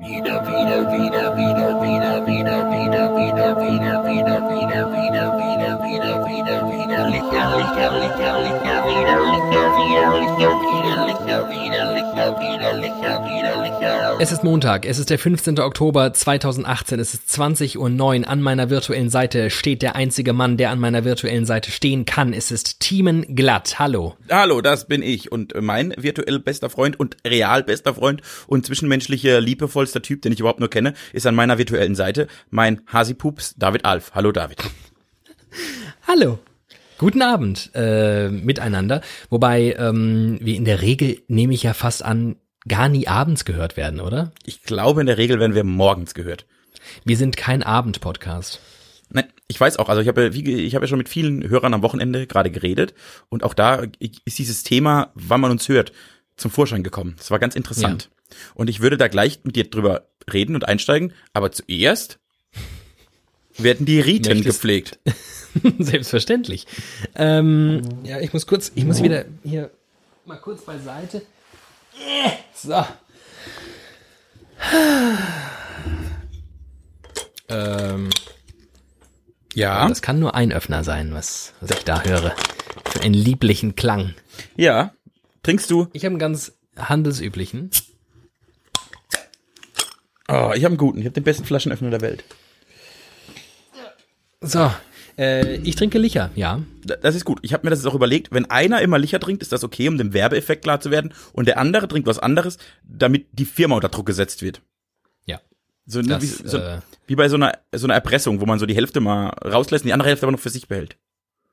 Wieder, wieder, wieder, wieder, wieder, wieder, wieder, wieder, wieder, wieder, wieder, wieder, wieder, wieder, wieder, wieder, Licher, Licher, Licher, Licher, wieder, Licher, wieder, Licher, wieder, Licher, wieder, Licher, wieder, Licher, wieder, Licher. Es ist Montag, es ist der 15. Oktober 2018, es ist 20.09 Uhr. An meiner virtuellen Seite steht der einzige Mann, der an meiner virtuellen Seite stehen kann. Es ist Thiemen Glatt. Hallo. Hallo, das bin ich und mein virtuell bester Freund und real bester Freund und zwischenmenschlicher, liebevollster Typ, den ich überhaupt nur kenne, ist an meiner virtuellen Seite mein Hasipups David Alf. Hallo David. Hallo. Guten Abend äh, miteinander. Wobei ähm, wir in der Regel, nehme ich ja fast an, gar nie abends gehört werden, oder? Ich glaube, in der Regel werden wir morgens gehört. Wir sind kein Abend-Podcast. Nein, ich weiß auch, also ich habe ja, wie, ich habe ja schon mit vielen Hörern am Wochenende gerade geredet und auch da ist dieses Thema, wann man uns hört, zum Vorschein gekommen. Das war ganz interessant. Und ich würde da gleich mit dir drüber reden und einsteigen, aber zuerst werden die Riten Möchtest gepflegt. Selbstverständlich. Ähm, ja, ich muss kurz, ich muss wieder hier mal kurz beiseite. So. Ähm, ja. Das kann nur ein Öffner sein, was, was ich da höre. Für einen lieblichen Klang. Ja. Trinkst du? Ich habe einen ganz handelsüblichen. Oh, ich habe einen guten. Ich habe den besten Flaschenöffner der Welt. So, äh, ich trinke Licher, ja. Das ist gut. Ich habe mir das jetzt auch überlegt, wenn einer immer Licher trinkt, ist das okay, um dem Werbeeffekt klar zu werden. Und der andere trinkt was anderes, damit die Firma unter Druck gesetzt wird. Ja. So, das, wie, so äh, wie, bei so einer, so einer Erpressung, wo man so die Hälfte mal rauslässt und die andere Hälfte aber noch für sich behält.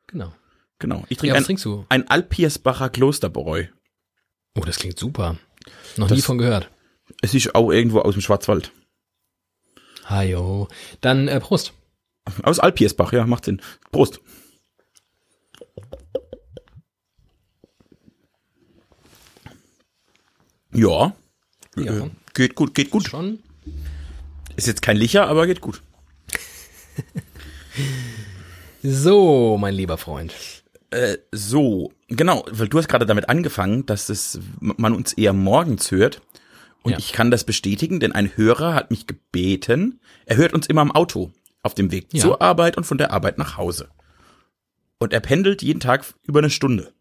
Genau. Genau. Ich trinke ja, ein, ein Alpiersbacher Klosterbräu. Oh, das klingt super. Noch das, nie von gehört. Es ist auch irgendwo aus dem Schwarzwald. Hajo. Dann äh, Prost. Aus Alpiersbach, ja, macht Sinn. Prost. Ja. ja. Äh, geht gut, geht gut. Schon. Ist jetzt kein Licher, aber geht gut. so, mein lieber Freund. Äh, so, genau, weil du hast gerade damit angefangen, dass es, man uns eher morgens hört. Und ja. ich kann das bestätigen, denn ein Hörer hat mich gebeten, er hört uns immer im Auto auf dem Weg ja. zur Arbeit und von der Arbeit nach Hause. Und er pendelt jeden Tag über eine Stunde.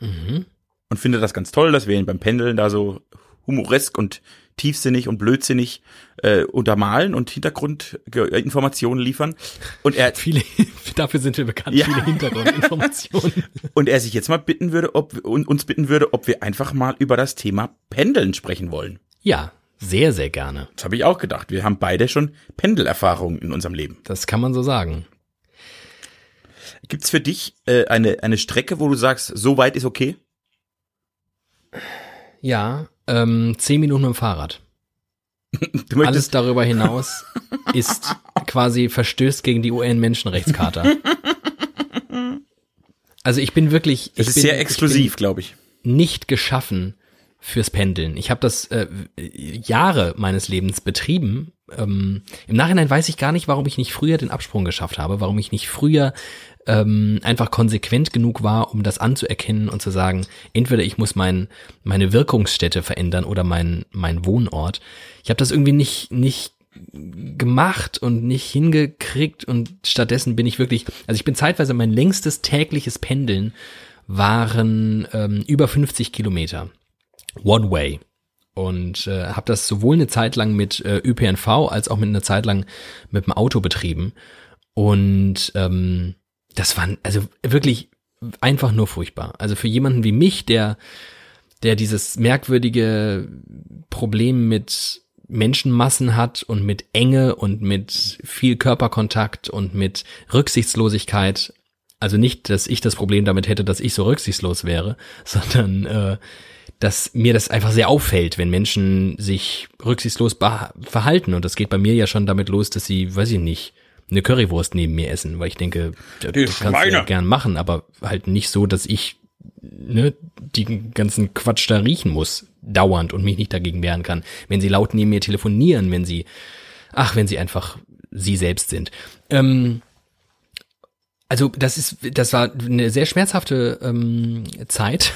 Mhm. Und findet das ganz toll, dass wir ihn beim Pendeln da so humoresk und tiefsinnig und blödsinnig äh, untermalen und Hintergrundinformationen liefern. Und er viele dafür sind wir bekannt, ja. viele Hintergrundinformationen. und er sich jetzt mal bitten würde, ob uns bitten würde, ob wir einfach mal über das Thema Pendeln sprechen wollen. Ja, sehr, sehr gerne. Das habe ich auch gedacht. Wir haben beide schon Pendelerfahrungen in unserem Leben. Das kann man so sagen. Gibt's für dich äh, eine, eine Strecke, wo du sagst, so weit ist okay? Ja, ähm, zehn Minuten mit dem Fahrrad. Alles darüber hinaus ist quasi verstößt gegen die UN-Menschenrechtscharta. Also ich bin wirklich. Das ist bin, sehr exklusiv, glaube ich. Nicht geschaffen fürs Pendeln. Ich habe das äh, Jahre meines Lebens betrieben. Ähm, Im Nachhinein weiß ich gar nicht, warum ich nicht früher den Absprung geschafft habe, warum ich nicht früher ähm, einfach konsequent genug war, um das anzuerkennen und zu sagen, entweder ich muss mein, meine Wirkungsstätte verändern oder mein, mein Wohnort. Ich habe das irgendwie nicht, nicht gemacht und nicht hingekriegt und stattdessen bin ich wirklich, also ich bin zeitweise mein längstes tägliches Pendeln waren ähm, über 50 Kilometer. One Way. Und äh, habe das sowohl eine Zeit lang mit äh, ÖPNV als auch mit einer Zeit lang mit dem Auto betrieben. Und ähm, das war also wirklich einfach nur furchtbar. Also für jemanden wie mich, der, der dieses merkwürdige Problem mit Menschenmassen hat und mit Enge und mit viel Körperkontakt und mit Rücksichtslosigkeit. Also nicht, dass ich das Problem damit hätte, dass ich so rücksichtslos wäre, sondern äh, dass mir das einfach sehr auffällt, wenn Menschen sich rücksichtslos verhalten. Und das geht bei mir ja schon damit los, dass sie, weiß ich nicht, eine Currywurst neben mir essen, weil ich denke, das die kannst Schweine. du ja gern machen, aber halt nicht so, dass ich ne, die ganzen Quatsch da riechen muss, dauernd und mich nicht dagegen wehren kann. Wenn sie laut neben mir telefonieren, wenn sie, ach, wenn sie einfach sie selbst sind. Ähm, also das ist, das war eine sehr schmerzhafte ähm, Zeit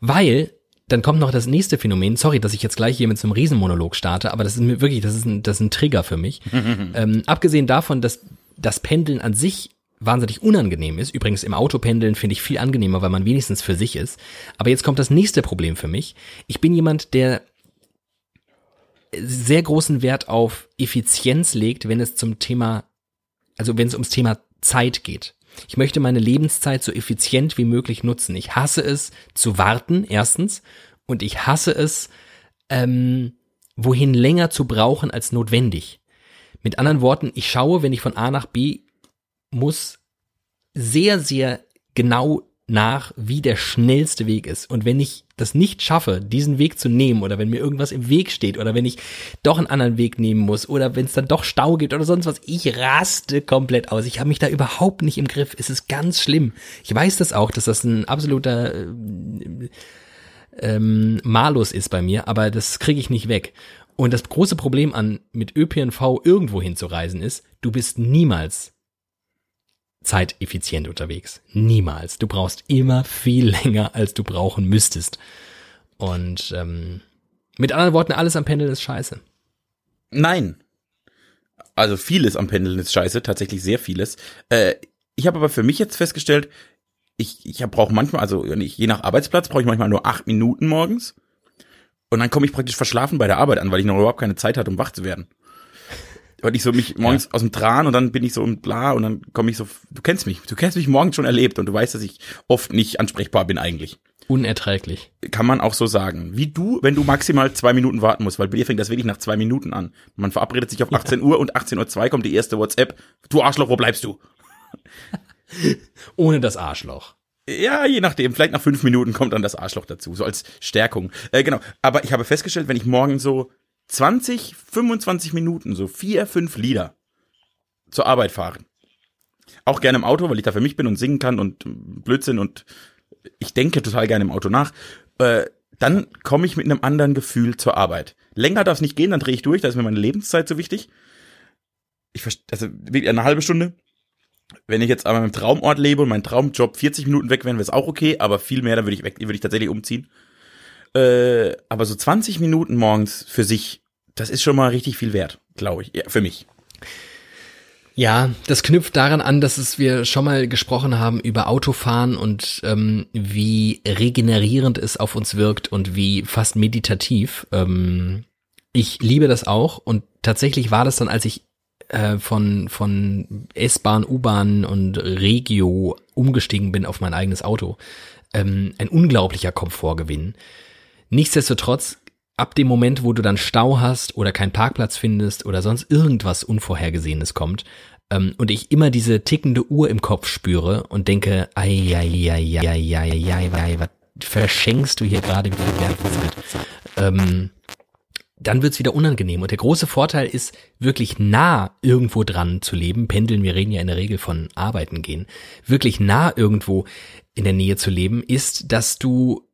weil dann kommt noch das nächste Phänomen. Sorry, dass ich jetzt gleich hier mit so einem Riesenmonolog starte, aber das ist mir wirklich, das ist ein, das ist ein Trigger für mich. ähm, abgesehen davon, dass das Pendeln an sich wahnsinnig unangenehm ist. Übrigens im Autopendeln finde ich viel angenehmer, weil man wenigstens für sich ist. Aber jetzt kommt das nächste Problem für mich. Ich bin jemand, der sehr großen Wert auf Effizienz legt, wenn es zum Thema, also wenn es ums Thema Zeit geht. Ich möchte meine Lebenszeit so effizient wie möglich nutzen. Ich hasse es zu warten, erstens, und ich hasse es, ähm, wohin länger zu brauchen als notwendig. Mit anderen Worten, ich schaue, wenn ich von A nach B muss, sehr, sehr genau nach, wie der schnellste Weg ist. Und wenn ich das nicht schaffe, diesen Weg zu nehmen, oder wenn mir irgendwas im Weg steht, oder wenn ich doch einen anderen Weg nehmen muss, oder wenn es dann doch Stau gibt oder sonst was, ich raste komplett aus. Ich habe mich da überhaupt nicht im Griff. Es ist ganz schlimm. Ich weiß das auch, dass das ein absoluter äh, ähm, Malus ist bei mir, aber das kriege ich nicht weg. Und das große Problem an mit ÖPNV irgendwo hinzureisen ist, du bist niemals zeiteffizient unterwegs. Niemals. Du brauchst immer viel länger, als du brauchen müsstest. Und ähm, mit anderen Worten, alles am Pendeln ist scheiße. Nein. Also vieles am Pendeln ist scheiße, tatsächlich sehr vieles. Äh, ich habe aber für mich jetzt festgestellt, ich, ich brauche manchmal, also je nach Arbeitsplatz brauche ich manchmal nur acht Minuten morgens. Und dann komme ich praktisch verschlafen bei der Arbeit an, weil ich noch überhaupt keine Zeit hatte, um wach zu werden weil ich so mich morgens ja. aus dem Tran und dann bin ich so und bla und dann komme ich so, du kennst mich, du kennst mich morgens schon erlebt und du weißt, dass ich oft nicht ansprechbar bin eigentlich. Unerträglich. Kann man auch so sagen. Wie du, wenn du maximal zwei Minuten warten musst, weil bei dir fängt das wirklich nach zwei Minuten an. Man verabredet sich auf 18 ja. Uhr und 18.02 Uhr kommt die erste WhatsApp. Du Arschloch, wo bleibst du? Ohne das Arschloch. Ja, je nachdem. Vielleicht nach fünf Minuten kommt dann das Arschloch dazu, so als Stärkung. Äh, genau. Aber ich habe festgestellt, wenn ich morgen so 20, 25 Minuten, so vier, fünf Lieder zur Arbeit fahren. Auch gerne im Auto, weil ich da für mich bin und singen kann und Blödsinn und ich denke total gerne im Auto nach. Äh, dann komme ich mit einem anderen Gefühl zur Arbeit. Länger darf es nicht gehen, dann drehe ich durch, da ist mir meine Lebenszeit so wichtig. Ich also wirklich eine halbe Stunde. Wenn ich jetzt aber im Traumort lebe und mein Traumjob 40 Minuten weg wäre, wäre es auch okay, aber viel mehr, dann würde ich weg, würde ich tatsächlich umziehen. Äh, aber so 20 Minuten morgens für sich, das ist schon mal richtig viel wert, glaube ich, ja, für mich. Ja, das knüpft daran an, dass es wir schon mal gesprochen haben über Autofahren und ähm, wie regenerierend es auf uns wirkt und wie fast meditativ. Ähm, ich liebe das auch und tatsächlich war das dann, als ich äh, von von S-Bahn, U-Bahn und Regio umgestiegen bin auf mein eigenes Auto, ähm, ein unglaublicher Komfortgewinn. Nichtsdestotrotz, ab dem Moment, wo du dann Stau hast oder keinen Parkplatz findest oder sonst irgendwas Unvorhergesehenes kommt, ähm, und ich immer diese tickende Uhr im Kopf spüre und denke, ei, ei, ei, ei, ei, ei, ei, was verschenkst du hier gerade wieder Wertvollzeit? Ähm, dann wird's wieder unangenehm. Und der große Vorteil ist, wirklich nah irgendwo dran zu leben. Pendeln, wir reden ja in der Regel von Arbeiten gehen. Wirklich nah irgendwo in der Nähe zu leben, ist, dass du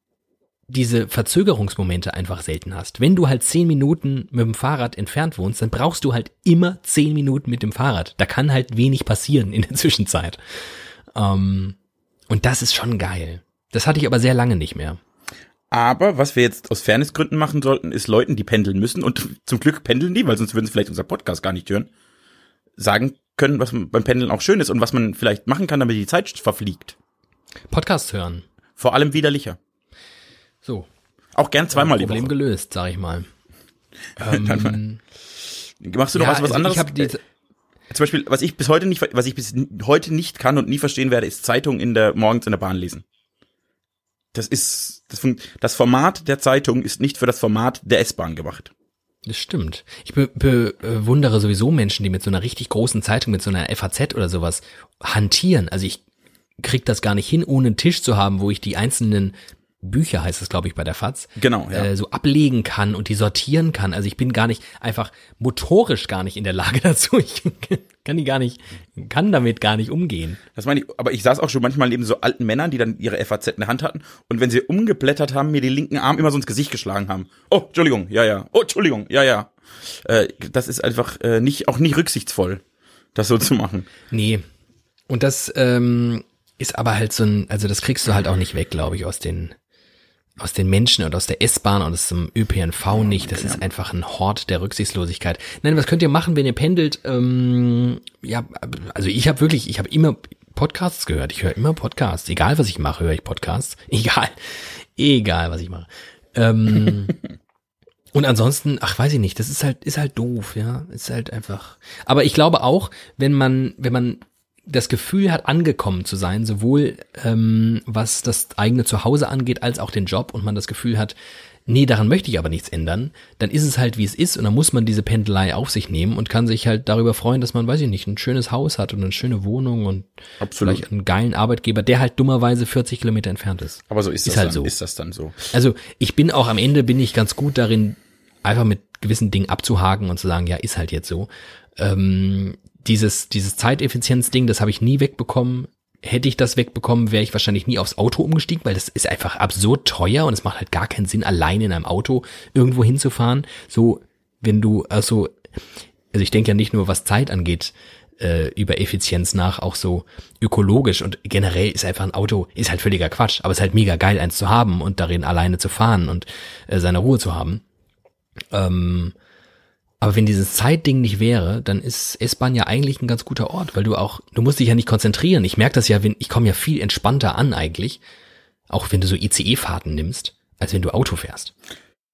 diese Verzögerungsmomente einfach selten hast. Wenn du halt zehn Minuten mit dem Fahrrad entfernt wohnst, dann brauchst du halt immer zehn Minuten mit dem Fahrrad. Da kann halt wenig passieren in der Zwischenzeit. Ähm, und das ist schon geil. Das hatte ich aber sehr lange nicht mehr. Aber was wir jetzt aus Fairnessgründen machen sollten, ist Leuten, die pendeln müssen, und zum Glück pendeln die, weil sonst würden sie vielleicht unser Podcast gar nicht hören, sagen können, was beim Pendeln auch schön ist und was man vielleicht machen kann, damit die Zeit verfliegt. Podcast hören. Vor allem widerlicher. Auch gern zweimal die Problem gelöst, sag ich mal. ähm, Machst du noch ja, was, was also anderes? Ich hab diese Zum Beispiel, was ich bis heute nicht, was ich bis heute nicht kann und nie verstehen werde, ist Zeitung in der morgens in der Bahn lesen. Das ist das, das Format der Zeitung ist nicht für das Format der S-Bahn gemacht. Das stimmt. Ich be bewundere sowieso Menschen, die mit so einer richtig großen Zeitung, mit so einer FAZ oder sowas hantieren. Also ich krieg das gar nicht hin, ohne einen Tisch zu haben, wo ich die einzelnen Bücher heißt es, glaube ich, bei der FAZ, genau, ja. äh, so ablegen kann und die sortieren kann. Also ich bin gar nicht einfach motorisch gar nicht in der Lage dazu. Ich kann die gar nicht, kann damit gar nicht umgehen. Das meine ich, aber ich saß auch schon manchmal neben so alten Männern, die dann ihre FAZ in der Hand hatten und wenn sie umgeblättert haben, mir den linken Arm immer so ins Gesicht geschlagen haben. Oh, Entschuldigung, ja, ja. Oh, Entschuldigung, ja, ja. Äh, das ist einfach äh, nicht, auch nicht rücksichtsvoll, das so zu machen. Nee. Und das ähm, ist aber halt so ein, also das kriegst du halt auch nicht weg, glaube ich, aus den aus den Menschen und aus der S-Bahn und aus dem ÖPNV nicht. Das ist einfach ein Hort der Rücksichtslosigkeit. Nein, was könnt ihr machen, wenn ihr pendelt? Ähm, ja, also ich habe wirklich, ich habe immer Podcasts gehört. Ich höre immer Podcasts. Egal, was ich mache, höre ich Podcasts. Egal. Egal, was ich mache. Ähm, und ansonsten, ach, weiß ich nicht, das ist halt, ist halt doof, ja. Ist halt einfach. Aber ich glaube auch, wenn man, wenn man das Gefühl hat, angekommen zu sein, sowohl ähm, was das eigene Zuhause angeht, als auch den Job und man das Gefühl hat, nee, daran möchte ich aber nichts ändern, dann ist es halt, wie es ist und dann muss man diese Pendelei auf sich nehmen und kann sich halt darüber freuen, dass man, weiß ich nicht, ein schönes Haus hat und eine schöne Wohnung und Absolut. vielleicht einen geilen Arbeitgeber, der halt dummerweise 40 Kilometer entfernt ist. Aber so ist, Ist das halt dann, so. ist das dann so. Also ich bin auch am Ende, bin ich ganz gut darin, einfach mit gewissen Dingen abzuhaken und zu sagen, ja, ist halt jetzt so. Ähm, dieses, dieses Zeiteffizienz-Ding, das habe ich nie wegbekommen. Hätte ich das wegbekommen, wäre ich wahrscheinlich nie aufs Auto umgestiegen, weil das ist einfach absurd teuer und es macht halt gar keinen Sinn, alleine in einem Auto irgendwo hinzufahren. So, wenn du, also, also ich denke ja nicht nur, was Zeit angeht, äh, über Effizienz nach, auch so ökologisch und generell ist einfach ein Auto, ist halt völliger Quatsch, aber es ist halt mega geil, eins zu haben und darin alleine zu fahren und äh, seine Ruhe zu haben. Ähm, aber wenn dieses Zeitding nicht wäre, dann ist S-Bahn ja eigentlich ein ganz guter Ort, weil du auch, du musst dich ja nicht konzentrieren. Ich merke das ja, wenn, ich komme ja viel entspannter an eigentlich, auch wenn du so ICE-Fahrten nimmst, als wenn du Auto fährst.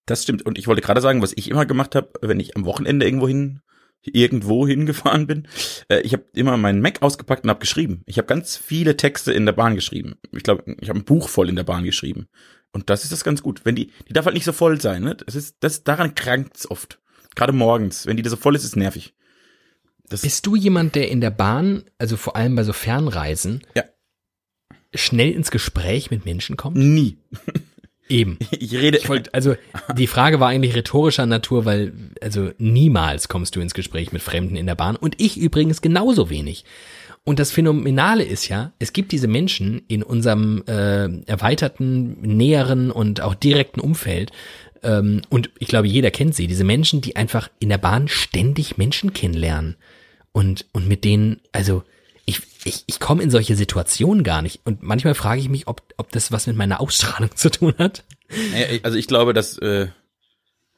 Das stimmt. Und ich wollte gerade sagen, was ich immer gemacht habe, wenn ich am Wochenende irgendwo hin, irgendwo hingefahren bin, äh, ich habe immer meinen Mac ausgepackt und habe geschrieben. Ich habe ganz viele Texte in der Bahn geschrieben. Ich glaube, ich habe ein Buch voll in der Bahn geschrieben. Und das ist das ganz gut. Wenn die, die darf halt nicht so voll sein. Ne? Das ist, das daran krankt's oft. Gerade morgens, wenn die da so voll ist, ist nervig. Das, Bist du jemand, der in der Bahn, also vor allem bei so Fernreisen, Ja. schnell ins Gespräch mit Menschen kommt? nie. Eben. Ich rede. Ich wollte, also die Frage war eigentlich rhetorischer Natur, weil also niemals kommst du ins Gespräch mit Fremden in der Bahn und ich übrigens genauso wenig. Und das Phänomenale ist ja, es gibt diese Menschen in unserem äh, erweiterten, näheren und auch direkten Umfeld, ähm, und ich glaube, jeder kennt sie, diese Menschen, die einfach in der Bahn ständig Menschen kennenlernen. Und, und mit denen, also ich, ich, ich komme in solche Situationen gar nicht. Und manchmal frage ich mich, ob, ob das was mit meiner Ausstrahlung zu tun hat. Also ich glaube, dass äh,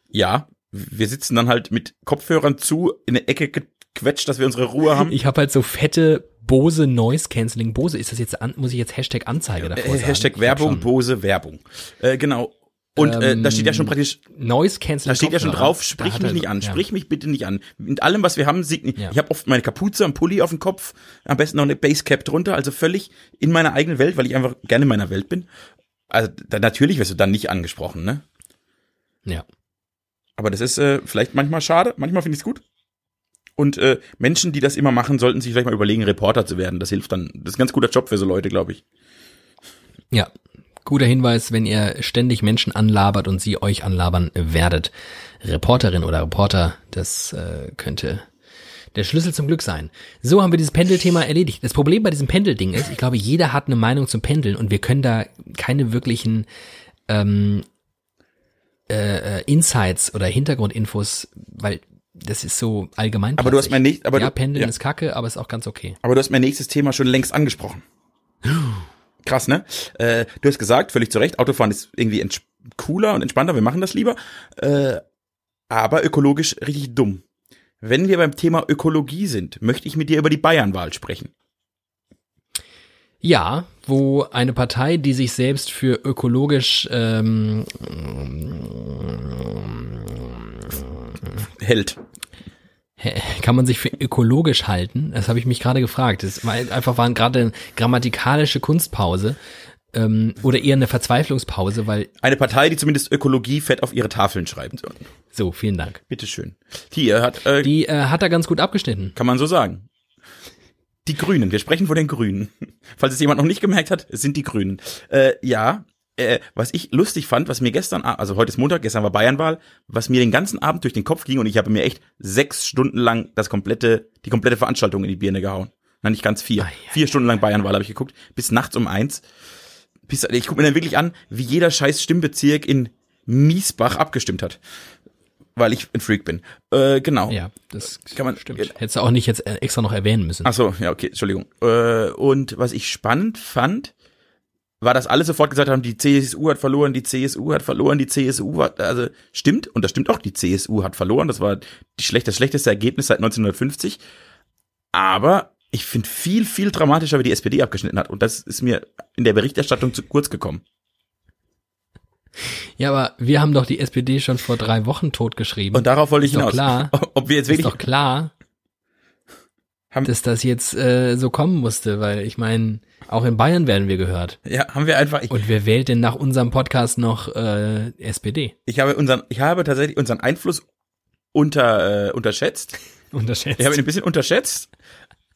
ja, wir sitzen dann halt mit Kopfhörern zu in eine Ecke gequetscht, dass wir unsere Ruhe haben. Ich habe halt so fette Bose Noise Cancelling. Bose, ist das jetzt an, muss ich jetzt Hashtag Anzeige davor Äh, sagen? Hashtag Werbung, Bose Werbung. Äh, genau. Und äh, da steht ja schon praktisch, Noise Cancelling. da steht ja schon drauf, sprich mich er- nicht an, ja. sprich mich bitte nicht an. Mit allem, was wir haben, signi Ja. ich habe oft meine Kapuze am Pulli auf dem Kopf, am besten noch eine Basecap drunter, also völlig in meiner eigenen Welt, weil ich einfach gerne in meiner Welt bin. Also da, natürlich wirst du dann nicht angesprochen, ne? Ja. Aber das ist äh, vielleicht manchmal schade, manchmal finde ich es gut. Und äh, Menschen, die das immer machen, sollten sich vielleicht mal überlegen, Reporter zu werden. Das hilft dann. Das ist ein ganz guter Job für so Leute, glaube ich. Ja. Guter Hinweis, wenn ihr ständig Menschen anlabert und sie euch anlabern werdet. Reporterin oder Reporter, das äh, könnte der Schlüssel zum Glück sein. So haben wir dieses Pendelthema erledigt. Das Problem bei diesem Pendelding ist, ich glaube, jeder hat eine Meinung zum Pendeln und wir können da keine wirklichen ähm, äh, äh, Insights oder Hintergrundinfos, weil das ist so allgemein. Aber du hast mein nicht, aber ja, du, Pendeln ja. ist kacke, aber ist auch ganz okay. aber du hast mein nächstes Thema schon längst angesprochen. Krass, ne? Äh, du hast gesagt, völlig zu Recht, Autofahren ist irgendwie cooler und entspannter, wir machen das lieber. Äh, aber ökologisch richtig dumm. Wenn wir beim Thema Ökologie sind, möchte ich mit dir über die Bayernwahl sprechen. Ja, wo eine Partei, die sich selbst für ökologisch ähm, Hält. kann man sich für ökologisch halten? Das habe ich mich gerade gefragt. Das war einfach war gerade eine grammatikalische Kunstpause ähm, oder eher eine Verzweiflungspause, weil Eine Partei, die zumindest Ökologie fett auf ihre Tafeln schreibt. so vielen Dank. Bitteschön. Hier hat, äh, Die äh, hat er ganz gut abgeschnitten. kann man so sagen. Die Grünen, wir sprechen von den Grünen. Falls es jemand noch nicht gemerkt hat, es sind die Grünen. Äh, ja, äh, was ich lustig fand, was mir gestern, also heute ist Montag, gestern war Bayernwahl, was mir den ganzen Abend durch den Kopf ging und ich habe mir echt sechs Stunden lang das komplette, die komplette Veranstaltung in die Birne gehauen. Nein, nicht ganz vier. Ei, ei, vier Stunden lang Bayernwahl habe ich geguckt, bis nachts um eins. Bis, ich gucke mir dann wirklich an, wie jeder scheiß Stimmbezirk in Miesbach abgestimmt hat. Weil ich ein Freak bin. Äh, genau. Ja, das Kann man- stimmt. Hättest du auch nicht jetzt äh, extra noch erwähnen müssen. Ach so, ja, okay, Entschuldigung. Äh, und was ich spannend fand, war, dass alle sofort gesagt haben, die CSU hat verloren, die CSU hat verloren, die CSU hat, also stimmt, und das stimmt auch, die CSU hat verloren, das war die schlecht, das schlechteste Ergebnis seit 1950. Aber ich finde viel, viel dramatischer, wie die SPD abgeschnitten hat. Und das ist mir in der Berichterstattung zu kurz gekommen. Ja, aber wir haben doch die SPD schon vor drei Wochen totgeschrieben. Und darauf wollte ich ist hinaus. Doch klar, Ob wir jetzt wirklich. ist doch klar, Haben- dass das jetzt äh, so kommen musste, weil ich meine, auch in Bayern werden wir gehört. ja, haben wir einfach. Ich, Und wer wählt denn nach unserem Podcast noch äh, SPD? ich habe unseren, ich habe tatsächlich unseren Einfluss unter, äh, unterschätzt. Unterschätzt. Ich habe ihn ein bisschen unterschätzt.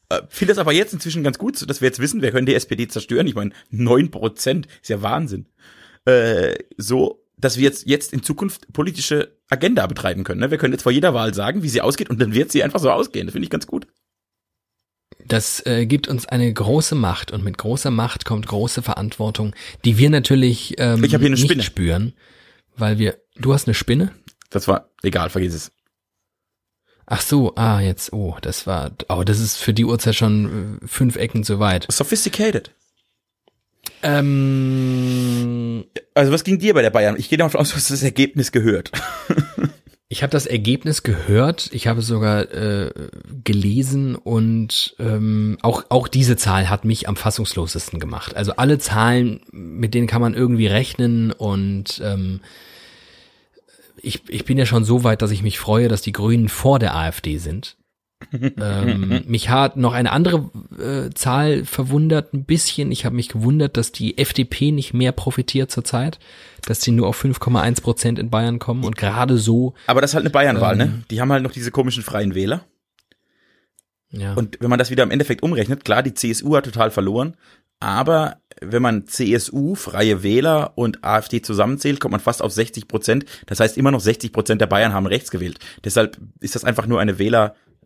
Äh, Finde es aber jetzt inzwischen ganz gut, dass wir jetzt wissen, wir können die SPD zerstören. Ich meine, neun Prozent ist ja Wahnsinn. Äh, so, dass wir jetzt, jetzt in Zukunft politische Agenda betreiben können. Ne? Wir können jetzt vor jeder Wahl sagen, wie sie ausgeht und dann wird sie einfach so ausgehen. Das finde ich ganz gut. Das äh, gibt uns eine große Macht und mit großer Macht kommt große Verantwortung, die wir natürlich ähm, Ich hab hier eine nicht Spinne. spüren, weil wir. Du hast eine Spinne? Das war egal, vergiss es. Ach so, ah jetzt, oh, das war, oh, das ist für die Uhrzeit schon äh, fünf Ecken zu weit. Sophisticated. Ähm, Also was ging dir bei der Bayern? Ich gehe davon aus, du hast das Ergebnis gehört. ich habe das Ergebnis gehört, ich habe es sogar äh, gelesen und ähm, auch auch diese Zahl hat mich am fassungslosesten gemacht. Also alle Zahlen, mit denen kann man irgendwie rechnen und ähm, ich, ich bin ja schon so weit, dass ich mich freue, dass die Grünen vor der AfD sind. Ähm, mich hat noch eine andere äh, Zahl verwundert ein bisschen. Ich habe mich gewundert, dass die FDP nicht mehr profitiert zurzeit, dass sie nur auf 5,1 Prozent in Bayern kommen und gerade so. Aber das ist halt eine Bayernwahl, Ähm. ne? Die haben halt noch diese komischen freien Wähler. Ja. Und wenn man das wieder im Endeffekt umrechnet, klar, die CSU hat total verloren, aber wenn man CSU, Freie Wähler und AfD zusammenzählt, kommt man fast auf 60 Prozent. Das heißt, immer noch 60 Prozent der Bayern haben rechts gewählt. Deshalb ist das einfach nur eine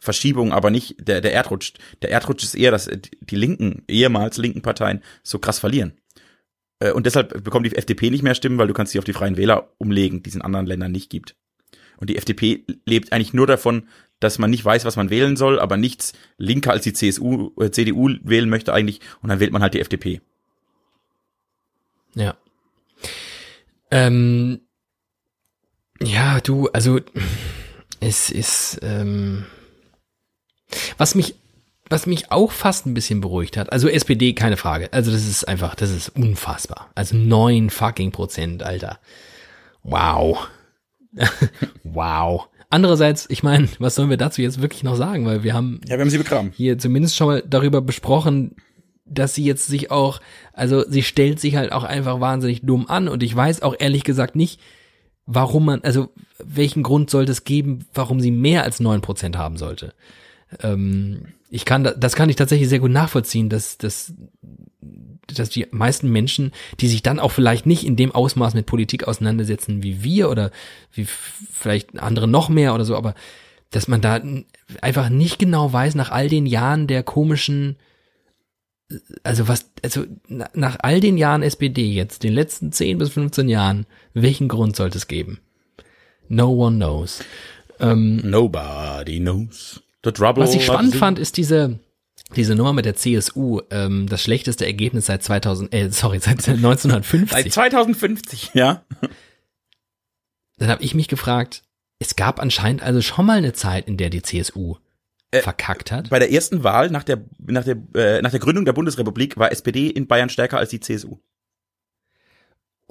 Wählerverschiebung, aber nicht der, der Erdrutsch. Der Erdrutsch ist eher, dass die linken, ehemals linken Parteien so krass verlieren. Äh, Und deshalb bekommt die FDP nicht mehr Stimmen, weil du kannst sie auf die Freien Wähler umlegen, die es in anderen Ländern nicht gibt. Und die FDP lebt eigentlich nur davon, dass man nicht weiß, was man wählen soll, aber nichts linker als die CSU, äh, CDU wählen möchte eigentlich und dann wählt man halt die FDP. Ja. Ähm, ja, du, also es ist, ähm, was mich, was mich auch fast ein bisschen beruhigt hat, also SPD, keine Frage, also das ist einfach, das ist unfassbar. Also neun fucking Prozent, Alter. Wow. wow. Andererseits, ich meine, was sollen wir dazu jetzt wirklich noch sagen, weil wir haben Ja, wir haben sie begraben. hier zumindest schon mal darüber besprochen, dass sie jetzt sich auch, also sie stellt sich halt auch einfach wahnsinnig dumm an und ich weiß auch ehrlich gesagt nicht, warum man, also welchen Grund sollte es geben, warum sie mehr als neun Prozent haben sollte. Ähm, ich kann, da- das kann ich tatsächlich sehr gut nachvollziehen, dass, dass, dass die meisten Menschen, die sich dann auch vielleicht nicht in dem Ausmaß mit Politik auseinandersetzen wie wir oder wie vielleicht andere noch mehr oder so, aber dass man da einfach nicht genau weiß nach all den Jahren der komischen, also was, also na- nach all den Jahren SPD jetzt, den letzten 10 bis 15 Jahren, welchen Grund sollte es geben? No one knows. Nobody knows. Was ich spannend fand, ist diese, diese Nummer mit der CSU, ähm, das schlechteste Ergebnis seit 2000, äh, sorry, seit Seit 1950. 2050, ja. Dann habe ich mich gefragt, es gab anscheinend also schon mal eine Zeit, in der die CSU Äh, verkackt hat. Bei der ersten Wahl nach der, nach der, äh, nach der Gründung der Bundesrepublik war SPD in Bayern stärker als die CSU.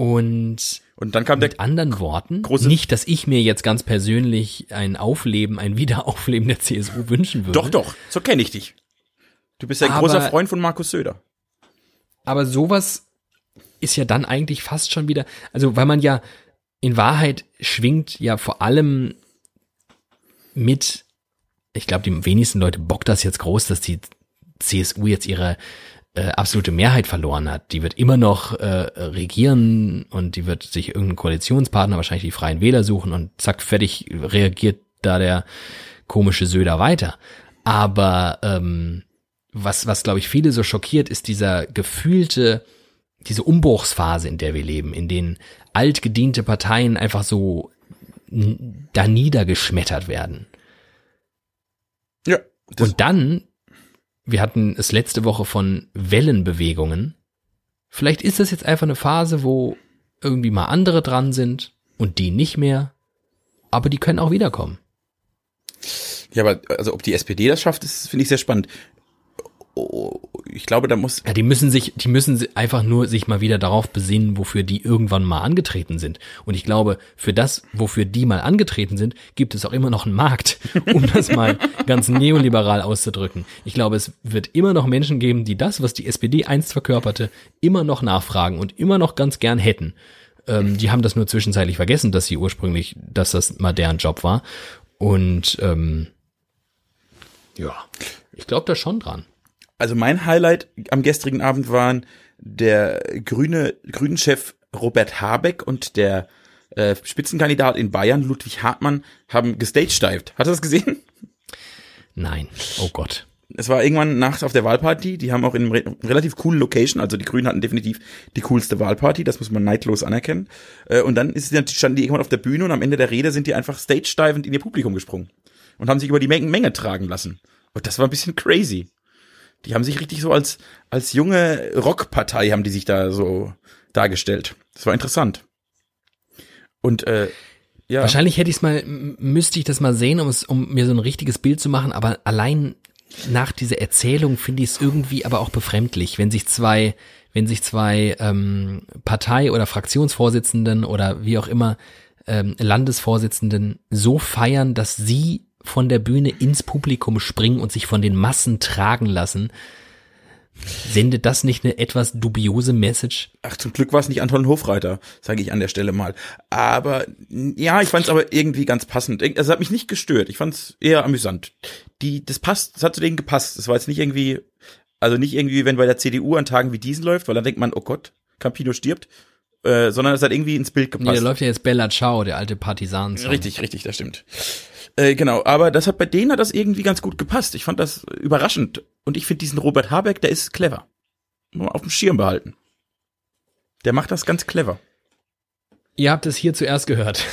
Und Und dann kam der, mit anderen Worten, nicht, dass ich mir jetzt ganz persönlich ein Aufleben, ein Wiederaufleben der CSU wünschen würde. doch, doch, so kenne ich dich. Du bist ja ein Aber- großer Freund von Markus Söder. Aber sowas ist ja dann eigentlich fast schon wieder, also weil man ja in Wahrheit schwingt ja vor allem mit, ich glaube, die wenigsten Leute bockt das jetzt groß, dass die CSU jetzt ihre äh, absolute Mehrheit verloren hat. Die wird immer noch äh, regieren und die wird sich irgendeinen Koalitionspartner, wahrscheinlich die Freien Wähler suchen und zack, fertig reagiert da der komische Söder weiter. Aber ähm, was, was glaube ich viele so schockiert, ist dieser gefühlte, diese Umbruchsphase, in der wir leben, in denen altgediente Parteien einfach so da niedergeschmettert werden. Ja. Und dann, wir hatten es letzte Woche von Wellenbewegungen. Vielleicht ist das jetzt einfach eine Phase, wo irgendwie mal andere dran sind und die nicht mehr, aber die können auch wiederkommen. Ja, aber also ob die SPD das schafft, das finde ich sehr spannend. Ich glaube, da muss. Ja, die müssen sich, die müssen einfach nur sich mal wieder darauf besinnen, wofür die irgendwann mal angetreten sind. Und ich glaube, für das, wofür die mal angetreten sind, gibt es auch immer noch einen Markt, um das mal ganz neoliberal auszudrücken. Ich glaube, es wird immer noch Menschen geben, die das, was die SPD einst verkörperte, immer noch nachfragen und immer noch ganz gern hätten. Ähm, die haben das nur zwischenzeitlich vergessen, dass sie ursprünglich, dass das mal deren Job war. Und ähm, ja, ich glaube da schon dran. Also mein Highlight am gestrigen Abend waren der grüne grünen Chef Robert Habeck und der äh, Spitzenkandidat in Bayern Ludwig Hartmann haben gestagedived. Hat er das gesehen? Nein. Oh Gott. Es war irgendwann nachts auf der Wahlparty. Die haben auch in einem re relativ coolen Location, also die Grünen hatten definitiv die coolste Wahlparty, das muss man neidlos anerkennen. Äh, und dann ist, standen die irgendwann auf der Bühne und am Ende der Rede sind die einfach stage-divend in ihr Publikum gesprungen und haben sich über die Menge, Menge tragen lassen. Und das war ein bisschen crazy. Die haben sich richtig so als, als junge Rockpartei haben die sich da so dargestellt. Das war interessant. Und äh, ja. Wahrscheinlich hätte ich es mal, müsste ich das mal sehen, um es, um mir so ein richtiges Bild zu machen, aber allein nach dieser Erzählung finde ich es irgendwie aber auch befremdlich, wenn sich zwei, wenn sich zwei ähm, Partei- oder Fraktionsvorsitzenden oder wie auch immer ähm, Landesvorsitzenden so feiern, dass sie von der Bühne ins Publikum springen und sich von den Massen tragen lassen. Sendet das nicht eine etwas dubiose Message? Ach, zum Glück war es nicht Anton Hofreiter, sage ich an der Stelle mal. Aber ja, ich fand es aber irgendwie ganz passend. Also, es hat mich nicht gestört. Ich fand es eher amüsant. Die, das passt, das hat zu denen gepasst. Das war jetzt nicht irgendwie, also nicht irgendwie, wenn bei der CDU an Tagen wie diesen läuft, weil dann denkt man, oh Gott, Campino stirbt, äh, sondern es hat irgendwie ins Bild gepasst. Nee, da läuft ja jetzt Bella Ciao, der alte Partisan. -Song. Richtig, richtig, das stimmt. Äh, genau, aber das hat bei denen hat das irgendwie ganz gut gepasst. Ich fand das überraschend. Und ich finde diesen Robert Habeck, der ist clever. Mal auf dem Schirm behalten. Der macht das ganz clever. Ihr habt es hier zuerst gehört.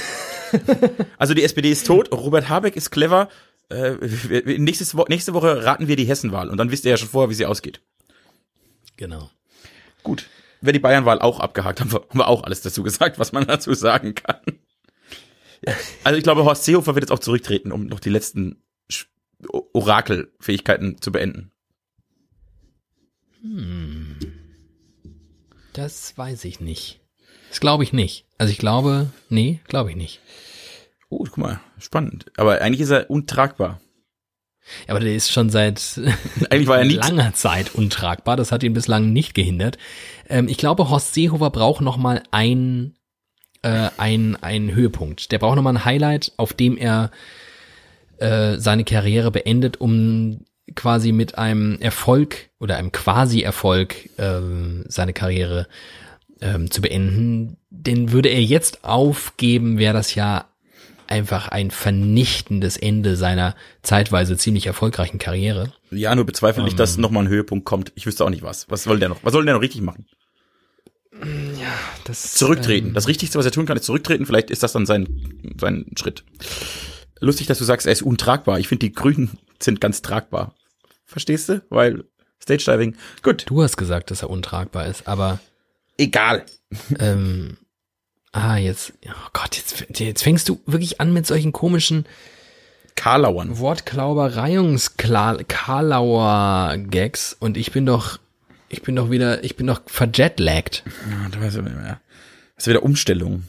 also die SPD ist tot, Robert Habeck ist clever. Äh, nächstes Wo nächste Woche raten wir die Hessenwahl und dann wisst ihr ja schon vorher, wie sie ausgeht. Genau. Gut. Wer die Bayernwahl auch abgehakt haben, haben wir auch alles dazu gesagt, was man dazu sagen kann. Also ich glaube, Horst Seehofer wird jetzt auch zurücktreten, um noch die letzten Orakelfähigkeiten zu beenden. Hm. Das weiß ich nicht. Das glaube ich nicht. Also ich glaube, nee, glaube ich nicht. Oh, guck mal, spannend. Aber eigentlich ist er untragbar. Ja, aber der ist schon seit eigentlich war er langer Zeit untragbar. Das hat ihn bislang nicht gehindert. Ähm, ich glaube, Horst Seehofer braucht noch mal ein äh, ein, ein Höhepunkt. Der braucht nochmal ein Highlight, auf dem er äh, seine Karriere beendet, um quasi mit einem Erfolg oder einem Quasi-Erfolg äh, seine Karriere ähm, zu beenden. Den würde er jetzt aufgeben, wäre das ja einfach ein vernichtendes Ende seiner zeitweise ziemlich erfolgreichen Karriere. Ja, nur bezweifle ich, dass ähm. nochmal ein Höhepunkt kommt. Ich wüsste auch nicht was. Was soll der noch? Was soll der noch richtig machen? Ja, das. Zurücktreten. Ähm, das Richtigste, was er tun kann, ist zurücktreten. Vielleicht ist das dann sein, sein Schritt. Lustig, dass du sagst, er ist untragbar. Ich finde, die Grünen sind ganz tragbar. Verstehst du? Weil Stage Diving, gut. Du hast gesagt, dass er untragbar ist, aber. Egal. Ähm, ah, jetzt, oh Gott, jetzt, jetzt fängst du wirklich an mit solchen komischen Karlauern. Wortklaubereiungs-Karlauer-Gags und ich bin doch ich bin doch wieder, ich bin doch verjetlaggt. Ja, du weißt ja, das ist wieder Umstellung.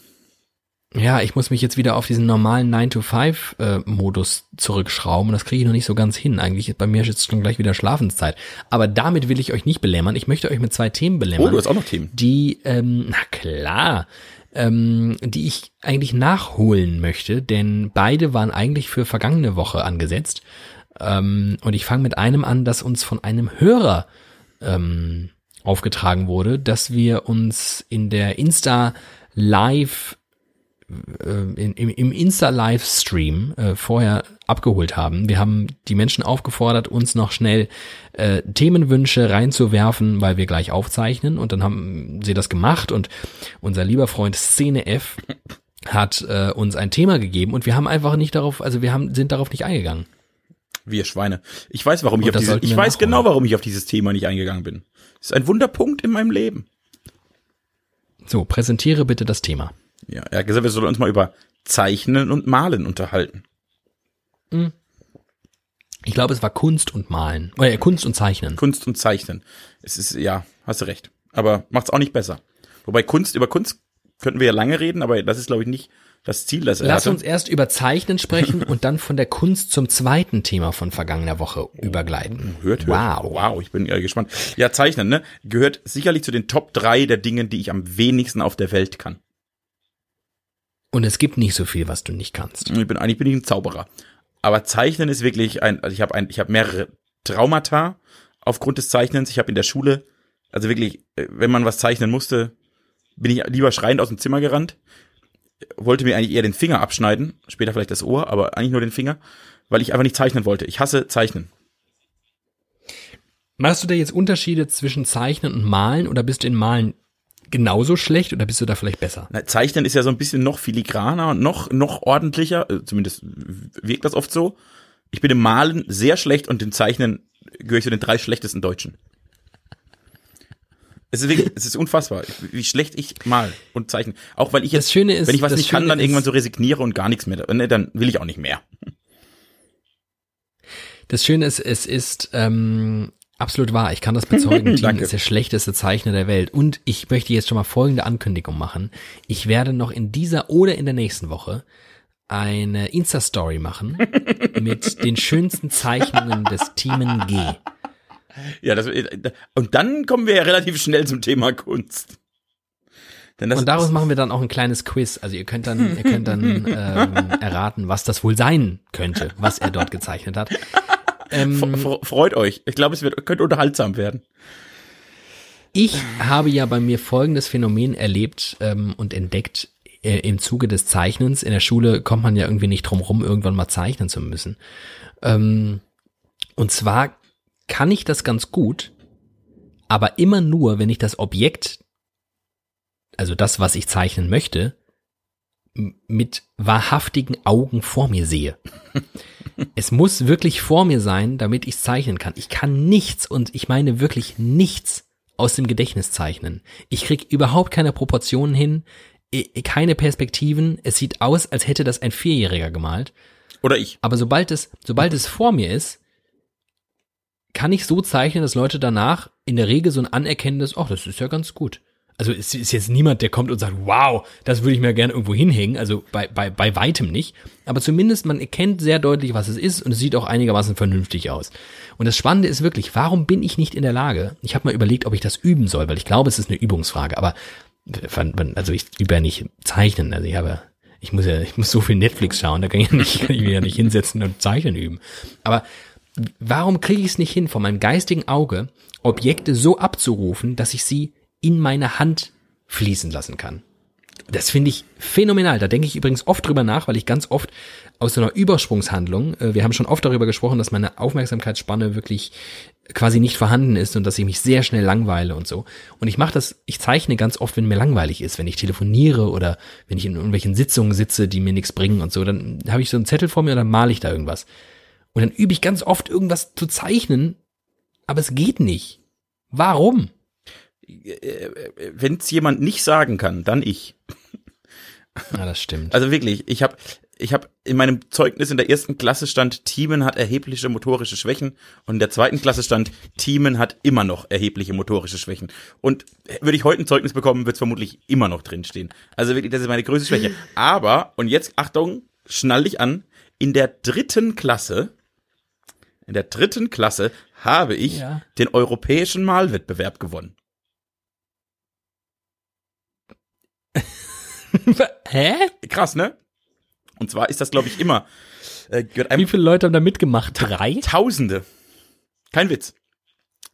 Ja, ich muss mich jetzt wieder auf diesen normalen 9-to-5-Modus äh, zurückschrauben. Das kriege ich noch nicht so ganz hin. Eigentlich ist bei mir jetzt schon gleich wieder Schlafenszeit. Aber damit will ich euch nicht belämmern. Ich möchte euch mit zwei Themen belämmern. Oh, du hast auch noch Themen. Die, ähm, na klar, ähm, die ich eigentlich nachholen möchte, denn beide waren eigentlich für vergangene Woche angesetzt. Ähm, und ich fange mit einem an, das uns von einem Hörer ähm, aufgetragen wurde, dass wir uns in der Insta Live äh, in, im, im Insta-Livestream äh, vorher abgeholt haben. Wir haben die Menschen aufgefordert, uns noch schnell äh, Themenwünsche reinzuwerfen, weil wir gleich aufzeichnen. Und dann haben sie das gemacht und unser lieber Freund Szene F hat äh, uns ein Thema gegeben und wir haben einfach nicht darauf, also wir haben, sind darauf nicht eingegangen. Wir Schweine. Ich weiß, warum ich auf dieses, ich weiß genau, warum ich auf dieses Thema nicht eingegangen bin. Das ist ein Wunderpunkt in meinem Leben. So, präsentiere bitte das Thema. Ja, er hat gesagt, wir sollen uns mal über Zeichnen und Malen unterhalten. Ich glaube, es war Kunst und Malen. Äh, Kunst und Zeichnen. Kunst und Zeichnen. Es ist, ja, hast du recht. Aber macht's auch nicht besser. Wobei Kunst, über Kunst könnten wir ja lange reden, aber das ist, glaube ich, nicht das Ziel, das er Lass hatte. uns erst über Zeichnen sprechen und dann von der Kunst zum zweiten Thema von vergangener Woche übergleiten. Hört, hört. Wow. Wow, ich bin ja gespannt. Ja, Zeichnen, ne? Gehört sicherlich zu den Top drei der Dinge, die ich am wenigsten auf der Welt kann. Und es gibt nicht so viel, was du nicht kannst. Ich bin eigentlich bin ich ein Zauberer. Aber Zeichnen ist wirklich ein, also ich habe ein, ich habe mehrere Traumata aufgrund des Zeichnens. Ich habe in der Schule, also wirklich, äh, wenn man was zeichnen musste, bin ich lieber schreiend aus dem Zimmer gerannt. Wollte mir eigentlich eher den Finger abschneiden, später vielleicht das Ohr, aber eigentlich nur den Finger, weil ich einfach nicht zeichnen wollte. Ich hasse Zeichnen. Machst du da jetzt Unterschiede zwischen Zeichnen und Malen oder bist du in Malen genauso schlecht oder bist du da vielleicht besser? Na, Zeichnen ist ja so ein bisschen noch filigraner und noch, noch ordentlicher, äh, zumindest wirkt das oft so. Ich bin im Malen sehr schlecht und im Zeichnen gehöre ich zu den drei schlechtesten Deutschen. Es ist wirklich, es ist unfassbar, wie schlecht ich mal und zeichne. Auch weil ich jetzt, Das Schöne ist- wenn ich was nicht kann, Schöne dann irgendwann so resigniere und gar nichts mehr. Ne, dann will ich auch nicht mehr. Das Schöne ist, es ist ähm, absolut wahr. Ich kann das bezeugen. Team Danke. ist der schlechteste Zeichner der Welt. Und ich möchte jetzt schon mal folgende Ankündigung machen. Ich werde noch in dieser oder in der nächsten Woche eine Insta-Story machen mit den schönsten Zeichnungen des Teamen G. Ja, das, und dann kommen wir ja relativ schnell zum Thema Kunst. Und daraus machen wir dann auch ein kleines Quiz. Also ihr könnt dann, ihr könnt dann ähm, erraten, was das wohl sein könnte, was er dort gezeichnet hat. Ähm, freut euch. Ich glaube, es wird, könnte unterhaltsam werden. Ich habe ja bei mir folgendes Phänomen erlebt ähm, und entdeckt äh, im Zuge des Zeichnens. In der Schule kommt man ja irgendwie nicht drum rum, irgendwann mal zeichnen zu müssen. Ähm, und zwar kann ich das ganz gut, aber immer nur, wenn ich das Objekt, also das, was ich zeichnen möchte, mit wahrhaftigen Augen vor mir sehe. Es muss wirklich vor mir sein, damit ich es zeichnen kann. Ich kann nichts und ich meine wirklich nichts aus dem Gedächtnis zeichnen. Ich krieg überhaupt keine Proportionen hin, keine Perspektiven. Es sieht aus, als hätte das ein Vierjähriger gemalt. Oder ich. Aber sobald es, sobald es vor mir ist, kann ich so zeichnen, dass Leute danach in der Regel so ein anerkennendes, ach, das ist ja ganz gut. Also es ist jetzt niemand, der kommt und sagt, wow, das würde ich mir gerne irgendwo hinhängen. Also bei, bei, bei weitem nicht. Aber zumindest man erkennt sehr deutlich, was es ist und es sieht auch einigermaßen vernünftig aus. Und das Spannende ist wirklich, warum bin ich nicht in der Lage? Ich habe mal überlegt, ob ich das üben soll, weil ich glaube, es ist eine Übungsfrage. Aber also ich übe ja nicht zeichnen. Also ich habe, ich muss ja, ich muss so viel Netflix schauen, da kann ich, nicht, kann ich mich ja nicht hinsetzen und zeichnen üben. Aber warum kriege ich es nicht hin, von meinem geistigen Auge Objekte so abzurufen, dass ich sie in meine Hand fließen lassen kann? Das finde ich phänomenal. Da denke ich übrigens oft drüber nach, weil ich ganz oft aus so einer Übersprungshandlung, äh, wir haben schon oft darüber gesprochen, dass meine Aufmerksamkeitsspanne wirklich quasi nicht vorhanden ist und dass ich mich sehr schnell langweile und so. Und ich mache das, ich zeichne ganz oft, wenn mir langweilig ist, wenn ich telefoniere oder wenn ich in irgendwelchen Sitzungen sitze, die mir nichts bringen und so, dann habe ich so einen Zettel vor mir und dann male ich da irgendwas. Und dann übe ich ganz oft irgendwas zu zeichnen, aber es geht nicht. Warum? Wenn es jemand nicht sagen kann, dann ich. Ja, das stimmt. Also wirklich, ich habe ich hab in meinem Zeugnis in der ersten Klasse stand, Thiemen hat erhebliche motorische Schwächen und in der zweiten Klasse stand, Thiemen hat immer noch erhebliche motorische Schwächen. Und würde ich heute ein Zeugnis bekommen, wird es vermutlich immer noch drinstehen. Also wirklich, das ist meine größte Schwäche. Aber, und jetzt, Achtung, schnall dich an, in der dritten Klasse, in der dritten Klasse habe ich Ja. den europäischen Malwettbewerb gewonnen. Hä? Krass, ne? Und zwar ist das, glaube ich, immer, äh, gehört Wie einem viele Leute haben da mitgemacht? Drei? Tausende. Kein Witz.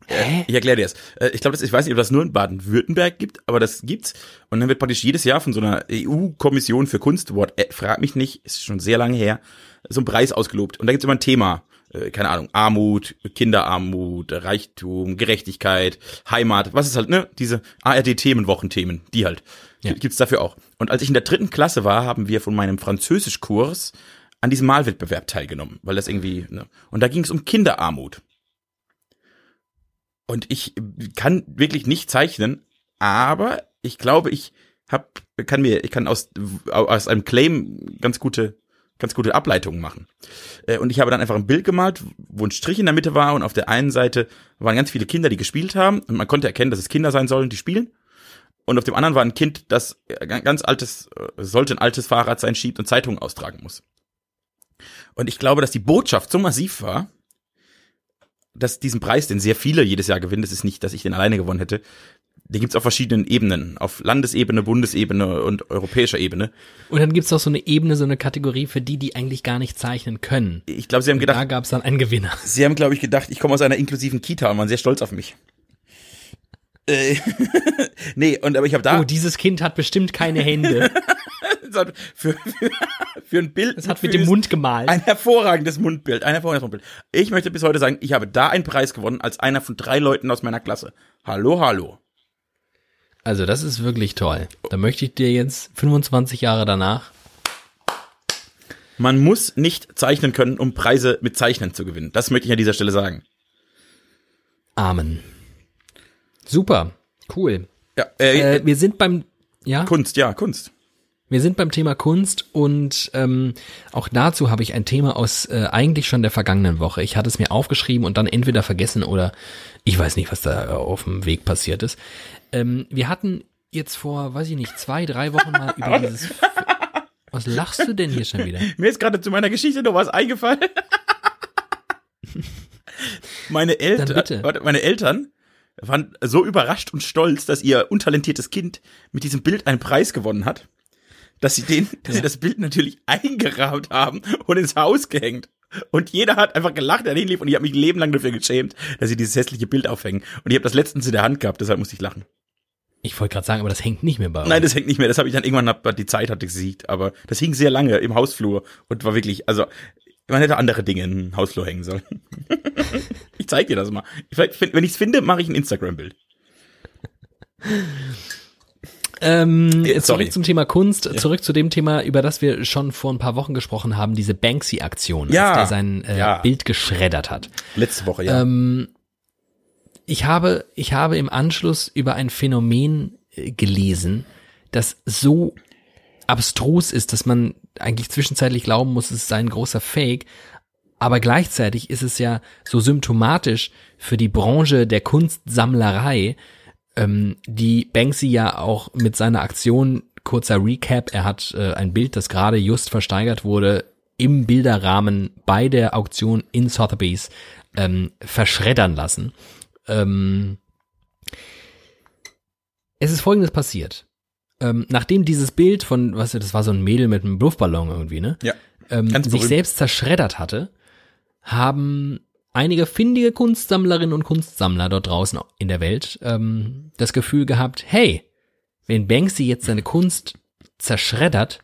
Hä? Ich erkläre dir das. Äh, Ich glaube, das, ich weiß nicht, ob das nur in Baden-Württemberg gibt, aber das gibt's. Und dann wird praktisch jedes Jahr von so einer EU-Kommission für Kunst, what, äh, frag mich nicht, ist schon sehr lange her, so ein Preis ausgelobt. Und da gibt's immer ein Thema. Äh, Keine Ahnung, Armut, Kinderarmut, Reichtum, Gerechtigkeit, Heimat, was ist halt, ne? Diese ARD-Themenwochenthemen, die halt. Ja. Gibt's dafür auch. Und als ich in der dritten Klasse war, haben wir von meinem Französischkurs an diesem Malwettbewerb teilgenommen, weil das irgendwie, ne? Und da ging es um Kinderarmut. Und ich kann wirklich nicht zeichnen, aber ich glaube, ich hab, kann mir, ich kann aus, aus einem Claim ganz gute, ganz gute Ableitungen machen. Äh, und ich habe dann einfach ein Bild gemalt, wo ein Strich in der Mitte war und auf der einen Seite waren ganz viele Kinder, die gespielt haben und man konnte erkennen, dass es Kinder sein sollen, die spielen. Und auf dem anderen war ein Kind, das ganz altes, äh, sollte ein altes Fahrrad sein, schiebt und Zeitungen austragen muss. Und ich glaube, dass die Botschaft so massiv war, dass diesen Preis, den sehr viele jedes Jahr gewinnen, das ist nicht, dass ich den alleine gewonnen hätte, den gibt's auf verschiedenen Ebenen, auf Landesebene, Bundesebene und europäischer Ebene. Und dann gibt's auch so eine Ebene, so eine Kategorie für die, die eigentlich gar nicht zeichnen können. Ich glaube, sie haben gedacht, da gab's dann einen Gewinner. Sie haben, glaube ich, gedacht, ich komme aus einer inklusiven Kita und waren sehr stolz auf mich. Äh, nee, und aber ich habe da. Oh, dieses Kind hat bestimmt keine Hände. für, für, für ein Bild. Es hat mit dem Mund gemalt. Ein hervorragendes Mundbild, ein hervorragendes Mundbild. Ich möchte bis heute sagen, ich habe da einen Preis gewonnen als einer von drei Leuten aus meiner Klasse. Hallo, hallo. Also das ist wirklich toll. Da möchte ich dir jetzt 25 Jahre danach. Man muss nicht zeichnen können, um Preise mit Zeichnen zu gewinnen. Das möchte ich an dieser Stelle sagen. Amen. Super, cool. Ja, äh, äh, wir sind beim ja Kunst, ja Kunst. Wir sind beim Thema Kunst und ähm, auch dazu habe ich ein Thema aus äh, eigentlich schon der vergangenen Woche. Ich hatte es mir aufgeschrieben und dann entweder vergessen oder ich weiß nicht, was da auf dem Weg passiert ist. Ähm, wir hatten jetzt vor, weiß ich nicht, zwei, drei Wochen mal über dieses. Was lachst du denn hier schon wieder? Mir ist gerade zu meiner Geschichte noch was eingefallen. meine Eltern, warte, meine Eltern waren so überrascht und stolz, dass ihr untalentiertes Kind mit diesem Bild einen Preis gewonnen hat dass sie den, dass sie das Bild natürlich eingerahmt haben und ins Haus gehängt. Und jeder hat einfach gelacht, der hinlief und ich habe mich lebenlang dafür geschämt, dass sie dieses hässliche Bild aufhängen. Und ich habe das letztens in der Hand gehabt, deshalb musste ich lachen. Ich wollte gerade sagen, aber das hängt nicht mehr bei uns. Nein, das hängt nicht mehr. Das habe ich dann irgendwann, hab, die Zeit hatte gesiegt. Aber das hing sehr lange im Hausflur und war wirklich, also man hätte andere Dinge im Hausflur hängen sollen. ich zeig dir das mal. Wenn ich es finde, mache ich ein Instagram-Bild. Ähm, äh, zurück zum Thema Kunst, ja. zurück zu dem Thema, über das wir schon vor ein paar Wochen gesprochen haben, diese Banksy-Aktion, ja. als der sein äh, ja. Bild geschreddert hat. Letzte Woche, ja. Ähm, ich habe, ich habe im Anschluss über ein Phänomen äh, gelesen, das so abstrus ist, dass man eigentlich zwischenzeitlich glauben muss, es sei ein großer Fake. Aber gleichzeitig ist es ja so symptomatisch für die Branche der Kunstsammlerei, ähm, die Banksy ja auch mit seiner Aktion, kurzer Recap, er hat äh, ein Bild, das gerade just versteigert wurde, im Bilderrahmen bei der Auktion in Sotheby's ähm, verschreddern lassen. Ähm, es ist folgendes passiert. Ähm, nachdem dieses Bild von, was das war so ein Mädel mit einem Luftballon irgendwie, ne? Ja. Ähm, sich selbst zerschreddert hatte, haben einige findige Kunstsammlerinnen und Kunstsammler dort draußen in der Welt ähm, das Gefühl gehabt, hey, wenn Banksy jetzt seine Kunst zerschreddert,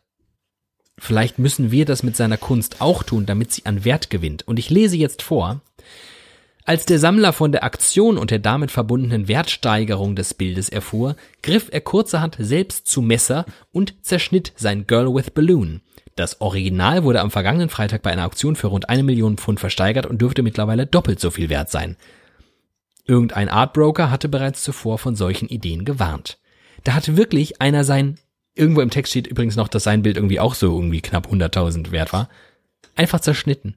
vielleicht müssen wir das mit seiner Kunst auch tun, damit sie an Wert gewinnt. Und ich lese jetzt vor, als der Sammler von der Aktion und der damit verbundenen Wertsteigerung des Bildes erfuhr, griff er kurzerhand selbst zu Messer und zerschnitt sein Girl with Balloon. Das Original wurde am vergangenen Freitag bei einer Auktion für rund eine Million Pfund versteigert und dürfte mittlerweile doppelt so viel wert sein. Irgendein Artbroker hatte bereits zuvor von solchen Ideen gewarnt. Da hatte wirklich einer sein, irgendwo im Text steht übrigens noch, dass sein Bild irgendwie auch so irgendwie knapp 100.000 wert war, einfach zerschnitten.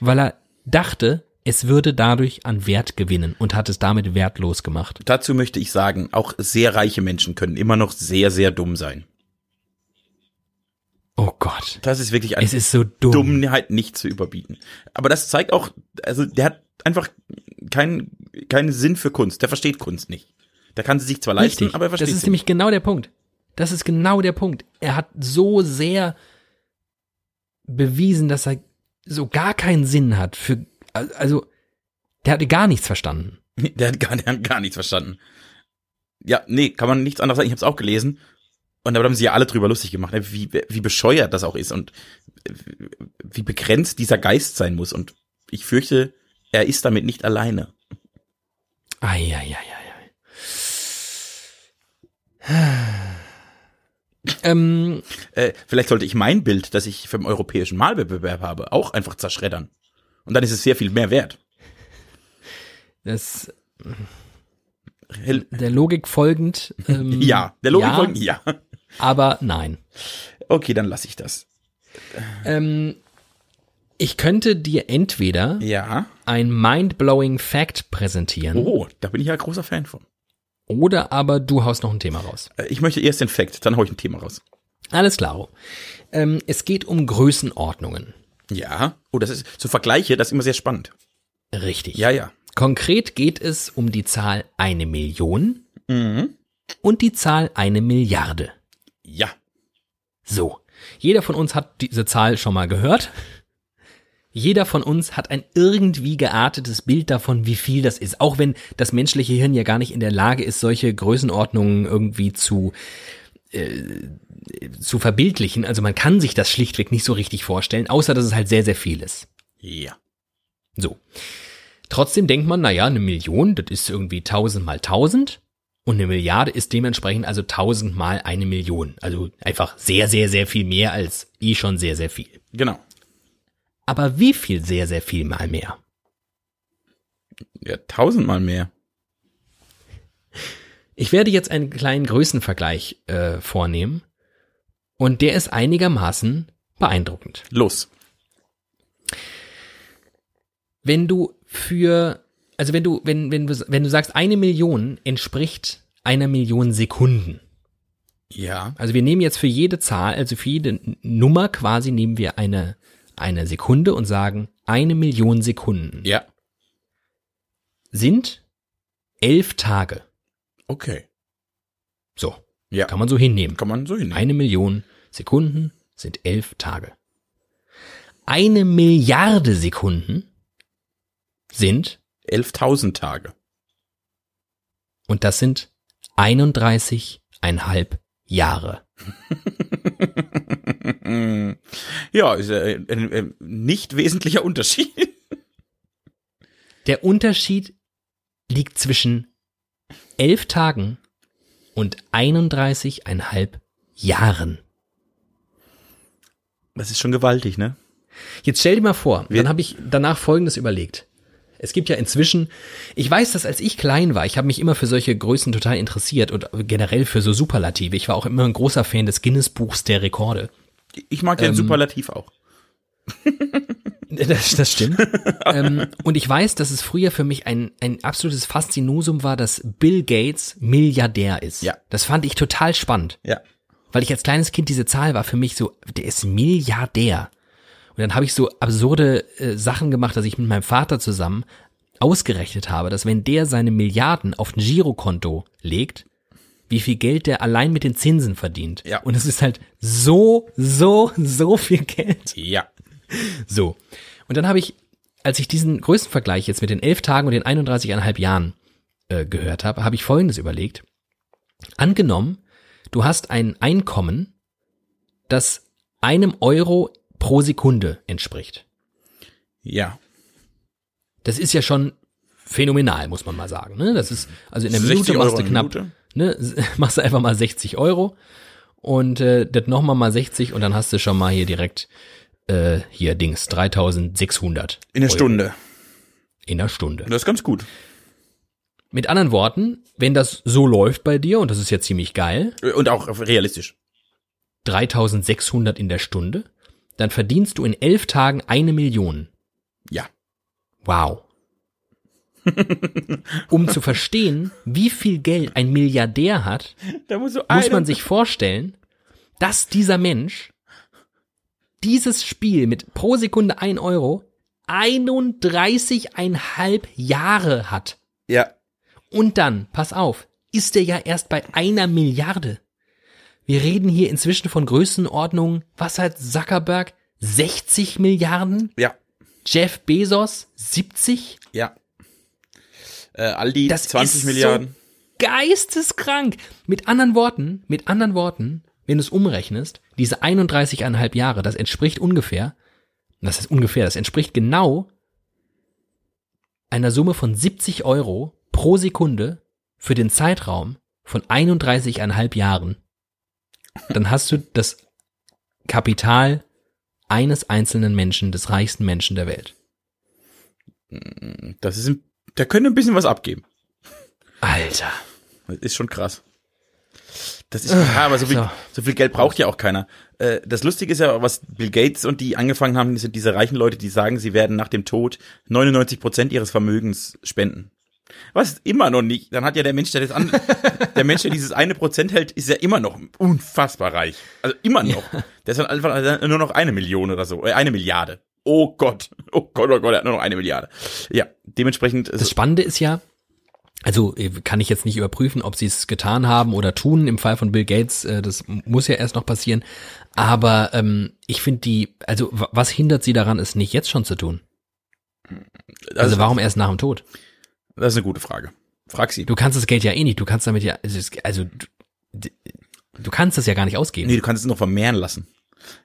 Weil er dachte, es würde dadurch an Wert gewinnen und hat es damit wertlos gemacht. Dazu möchte ich sagen, auch sehr reiche Menschen können immer noch sehr, sehr dumm sein. Oh Gott. Das ist wirklich eine es ist so dumm. Dummheit nicht zu überbieten. Aber das zeigt auch, also der hat einfach keinen keinen Sinn für Kunst. Der versteht Kunst nicht. Der kann sie sich zwar leisten, Richtig. aber er versteht Das ist nämlich genau der Punkt. Das ist genau der Punkt. Er hat so sehr bewiesen, dass er so gar keinen Sinn hat für, also, der hatte gar nichts verstanden. Der hat gar, der hat gar nichts verstanden. Ja, nee, kann man nichts anderes sagen. Ich habe es auch gelesen und da haben sie ja alle drüber lustig gemacht, ne, wie, wie bescheuert das auch ist und wie begrenzt dieser Geist sein muss. Und ich fürchte, er ist damit nicht alleine. Eieieiei. ähm, äh, vielleicht sollte ich mein Bild, das ich für den europäischen Malwettbewerb habe, auch einfach zerschreddern. Und dann ist es sehr viel mehr wert. Das der Logik folgend. Ähm, ja, der Logik ja. folgend, ja. Aber nein. Okay, dann lasse ich das. Ähm, ich könnte dir entweder Ja. ein mind-blowing Fact präsentieren Oh, da bin ich ja großer Fan von. oder aber du haust noch ein Thema raus. Äh, Ich möchte erst den Fact, dann hau ich ein Thema raus. Alles klar. Ähm, es geht um Größenordnungen. Ja. Oh, das ist so Vergleiche, das ist immer sehr spannend. Richtig. Ja, ja. Konkret geht es um die Zahl eine Million Mhm. und die Zahl eine Milliarde. Ja. So. Jeder von uns hat diese Zahl schon mal gehört. Jeder von uns hat ein irgendwie geartetes Bild davon, wie viel das ist. Auch wenn das menschliche Hirn ja gar nicht in der Lage ist, solche Größenordnungen irgendwie zu, äh, zu verbildlichen. Also man kann sich das schlichtweg nicht so richtig vorstellen, außer dass es halt sehr, sehr viel ist. Ja. So. Trotzdem denkt man, naja, eine Million, das ist irgendwie tausend mal tausend. Und eine Milliarde ist dementsprechend also tausend mal eine Million. Also einfach sehr, sehr, sehr viel mehr als eh schon sehr, sehr viel. Genau. Aber wie viel sehr, sehr viel mal mehr? Ja, tausendmal mehr. Ich werde jetzt einen kleinen Größenvergleich äh, vornehmen. Und der ist einigermaßen beeindruckend. Los. Wenn du für, also wenn du, wenn, wenn du, wenn du sagst, eine Million entspricht einer Million Sekunden. Ja. Also wir nehmen jetzt für jede Zahl, also für jede Nummer quasi nehmen wir eine, eine Sekunde und sagen, eine Million Sekunden Ja. sind elf Tage. Okay. So, Ja. kann man so hinnehmen. Kann man so hinnehmen. Eine Million Sekunden sind elf Tage. Eine Milliarde Sekunden sind, 11.000 Tage. und das sind 31,5 Jahre. ja, ist äh, ein, ein nicht wesentlicher Unterschied. Der Unterschied liegt zwischen elf Tagen und 31,5 Jahren. Das ist schon gewaltig, ne? Jetzt stell dir mal vor, Wir- dann habe ich danach Folgendes überlegt. Es gibt ja inzwischen, ich weiß, dass als ich klein war, ich habe mich immer für solche Größen total interessiert und generell für so Superlative. Ich war auch immer ein großer Fan des Guinness-Buchs der Rekorde. Ich mag den Superlativ auch. Das, das stimmt. ähm, und ich weiß, dass es früher für mich ein, ein absolutes Faszinosum war, dass Bill Gates Milliardär ist. Ja. Das fand ich total spannend. Ja. Weil ich als kleines Kind diese Zahl war für mich so, der ist Milliardär. Und dann habe ich so absurde äh, Sachen gemacht, dass ich mit meinem Vater zusammen ausgerechnet habe, dass wenn der seine Milliarden auf ein Girokonto legt, wie viel Geld der allein mit den Zinsen verdient. Ja. Und es ist halt so, so, so viel Geld. Ja. So. Und dann habe ich, als ich diesen Größenvergleich jetzt mit den elf Tagen und den 31,5 Jahren äh, gehört habe, habe ich Folgendes überlegt. Angenommen, du hast ein Einkommen, das einem Euro pro Sekunde entspricht. Ja. Das ist ja schon phänomenal, muss man mal sagen. Ne? Das ist, also in der 60 Minute machst du knapp, ne, machst du einfach mal 60 Euro und äh, das nochmal mal 60 und dann hast du schon mal hier direkt äh, hier Dings 3600 In der Euro Stunde. in der Stunde. Das ist ganz gut. Mit anderen Worten, wenn das so läuft bei dir und das ist ja ziemlich geil, Und auch realistisch. 3600 in der Stunde, dann verdienst du in elf Tagen eine Million. Ja. Wow. um zu verstehen, wie viel Geld ein Milliardär hat, muss man sich vorstellen, dass dieser Mensch dieses Spiel mit pro Sekunde ein Euro 31,5 Jahre hat. Ja. Und dann, pass auf, ist er ja erst bei einer Milliarde. Wir reden hier inzwischen von Größenordnungen, was hat Zuckerberg? 60 Milliarden? Ja. Jeff Bezos? 70? Ja. Äh, Aldi Das 20 ist Milliarden. so geisteskrank. Mit anderen Worten, mit anderen Worten, wenn du es umrechnest, diese 31,5 Jahre, das entspricht ungefähr, das ist ungefähr, das entspricht genau einer Summe von 70 Euro pro Sekunde für den Zeitraum von 31,5 Jahren. Dann hast du das Kapital eines einzelnen Menschen, des reichsten Menschen der Welt. Das ist ein, der könnte ein bisschen was abgeben. Alter. Das ist schon krass. Das ist, ja, aber so viel, so. so viel Geld braucht ja auch keiner. Äh, Das Lustige ist ja, was Bill Gates und die angefangen haben, sind diese reichen Leute, die sagen, sie werden nach dem Tod 99 Prozent ihres Vermögens spenden. Was immer noch nicht. Dann hat ja der Mensch, der das an, der Mensch, der dieses eine Prozent hält, ist ja immer noch unfassbar reich. Also immer noch. Der ist dann einfach nur noch eine Million oder so, äh, eine Milliarde. Oh Gott, oh Gott, oh Gott, er hat nur noch eine Milliarde. Ja, dementsprechend. Das Spannende ist ja, also äh, kann ich jetzt nicht überprüfen, ob sie es getan haben oder tun. Im Fall von Bill Gates, äh, das muss ja erst noch passieren. Aber ähm, ich finde die, also was hindert sie daran, es nicht jetzt schon zu tun? Also warum erst nach dem Tod? Das ist eine gute Frage. Frag sie. Du kannst das Geld ja eh nicht. Du kannst damit ja, also, also du, du kannst es ja gar nicht ausgeben. Nee, du kannst es noch vermehren lassen.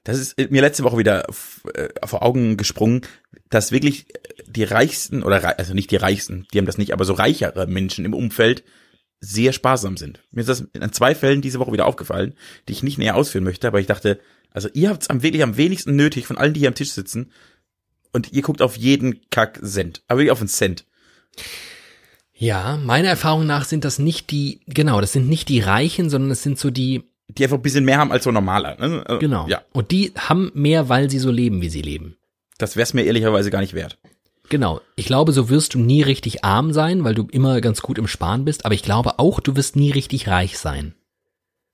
Das ist äh, mir letzte Woche wieder äh, vor Augen gesprungen, dass wirklich äh, die reichsten oder also nicht die reichsten, die haben das nicht, aber so reichere Menschen im Umfeld sehr sparsam sind. Mir ist das in zwei Fällen diese Woche wieder aufgefallen, die ich nicht näher ausführen möchte, aber ich dachte, also ihr habt es am wirklich am wenigsten nötig von allen, die hier am Tisch sitzen und ihr guckt auf jeden Kack Cent, aber wirklich auf einen Cent. Ja, meiner Erfahrung nach sind das nicht die, genau, das sind nicht die Reichen, sondern es sind so die, Die einfach ein bisschen mehr haben als so normaler. Ne? Also, genau. Ja, Und die haben mehr, weil sie so leben, wie sie leben. das wär's mir ehrlicherweise gar nicht wert. Genau. Ich glaube, so wirst du nie richtig arm sein, weil du immer ganz gut im Sparen bist, aber ich glaube auch, du wirst nie richtig reich sein.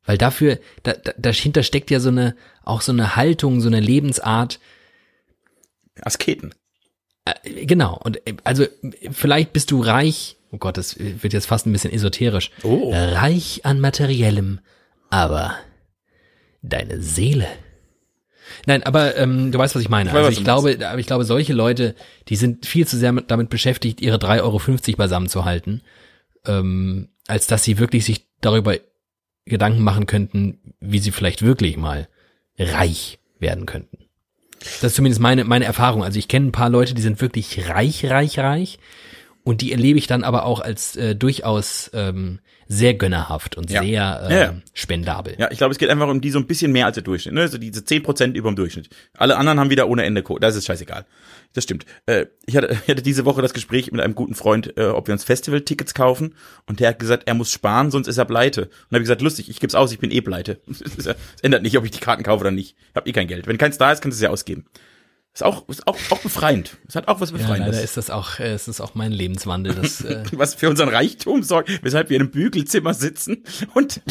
Weil dafür, da, da, dahinter steckt ja so eine, auch so eine Haltung, so eine Lebensart, Asketen. äh, genau. Und äh, also vielleicht bist du reich, oh Gott, das wird jetzt fast ein bisschen esoterisch. Oh. Reich an materiellem, aber deine Seele. Nein, aber ähm, du weißt, was ich meine. Ich weiß, also ich glaube, aber ich glaube, solche Leute, die sind viel zu sehr mit, damit beschäftigt, ihre 3,50 Euro beisammen zu halten, ähm, als dass sie wirklich sich darüber Gedanken machen könnten, wie sie vielleicht wirklich mal reich werden könnten. Das ist zumindest meine, meine Erfahrung. Also ich kenne ein paar Leute, die sind wirklich reich, reich, reich. Und die erlebe ich dann aber auch als äh, durchaus ähm, sehr gönnerhaft und Ja. sehr ähm, ja. spendabel. Ja, ich glaube, es geht einfach um die so ein bisschen mehr als der Durchschnitt. Ne? So diese 10% über dem Durchschnitt. Alle anderen haben wieder ohne Ende Code. Das ist scheißegal. Das stimmt. Äh, ich, hatte, ich hatte diese Woche das Gespräch mit einem guten Freund, äh, ob wir uns Festival-Tickets kaufen. Und der hat gesagt, er muss sparen, sonst ist er pleite. Und habe ich gesagt, lustig, ich geb's aus, ich bin eh pleite. Es ändert nicht, ob ich die Karten kaufe oder nicht. Ich hab eh kein Geld. Wenn keins da ist, kannst du es ja ausgeben. Ist auch, ist auch, auch befreiend. Es hat auch was Ja, Befreiendes. leider ist das auch, äh, es ist auch mein Lebenswandel. Das, äh, was für unseren Reichtum sorgt, weshalb wir in einem Bügelzimmer sitzen und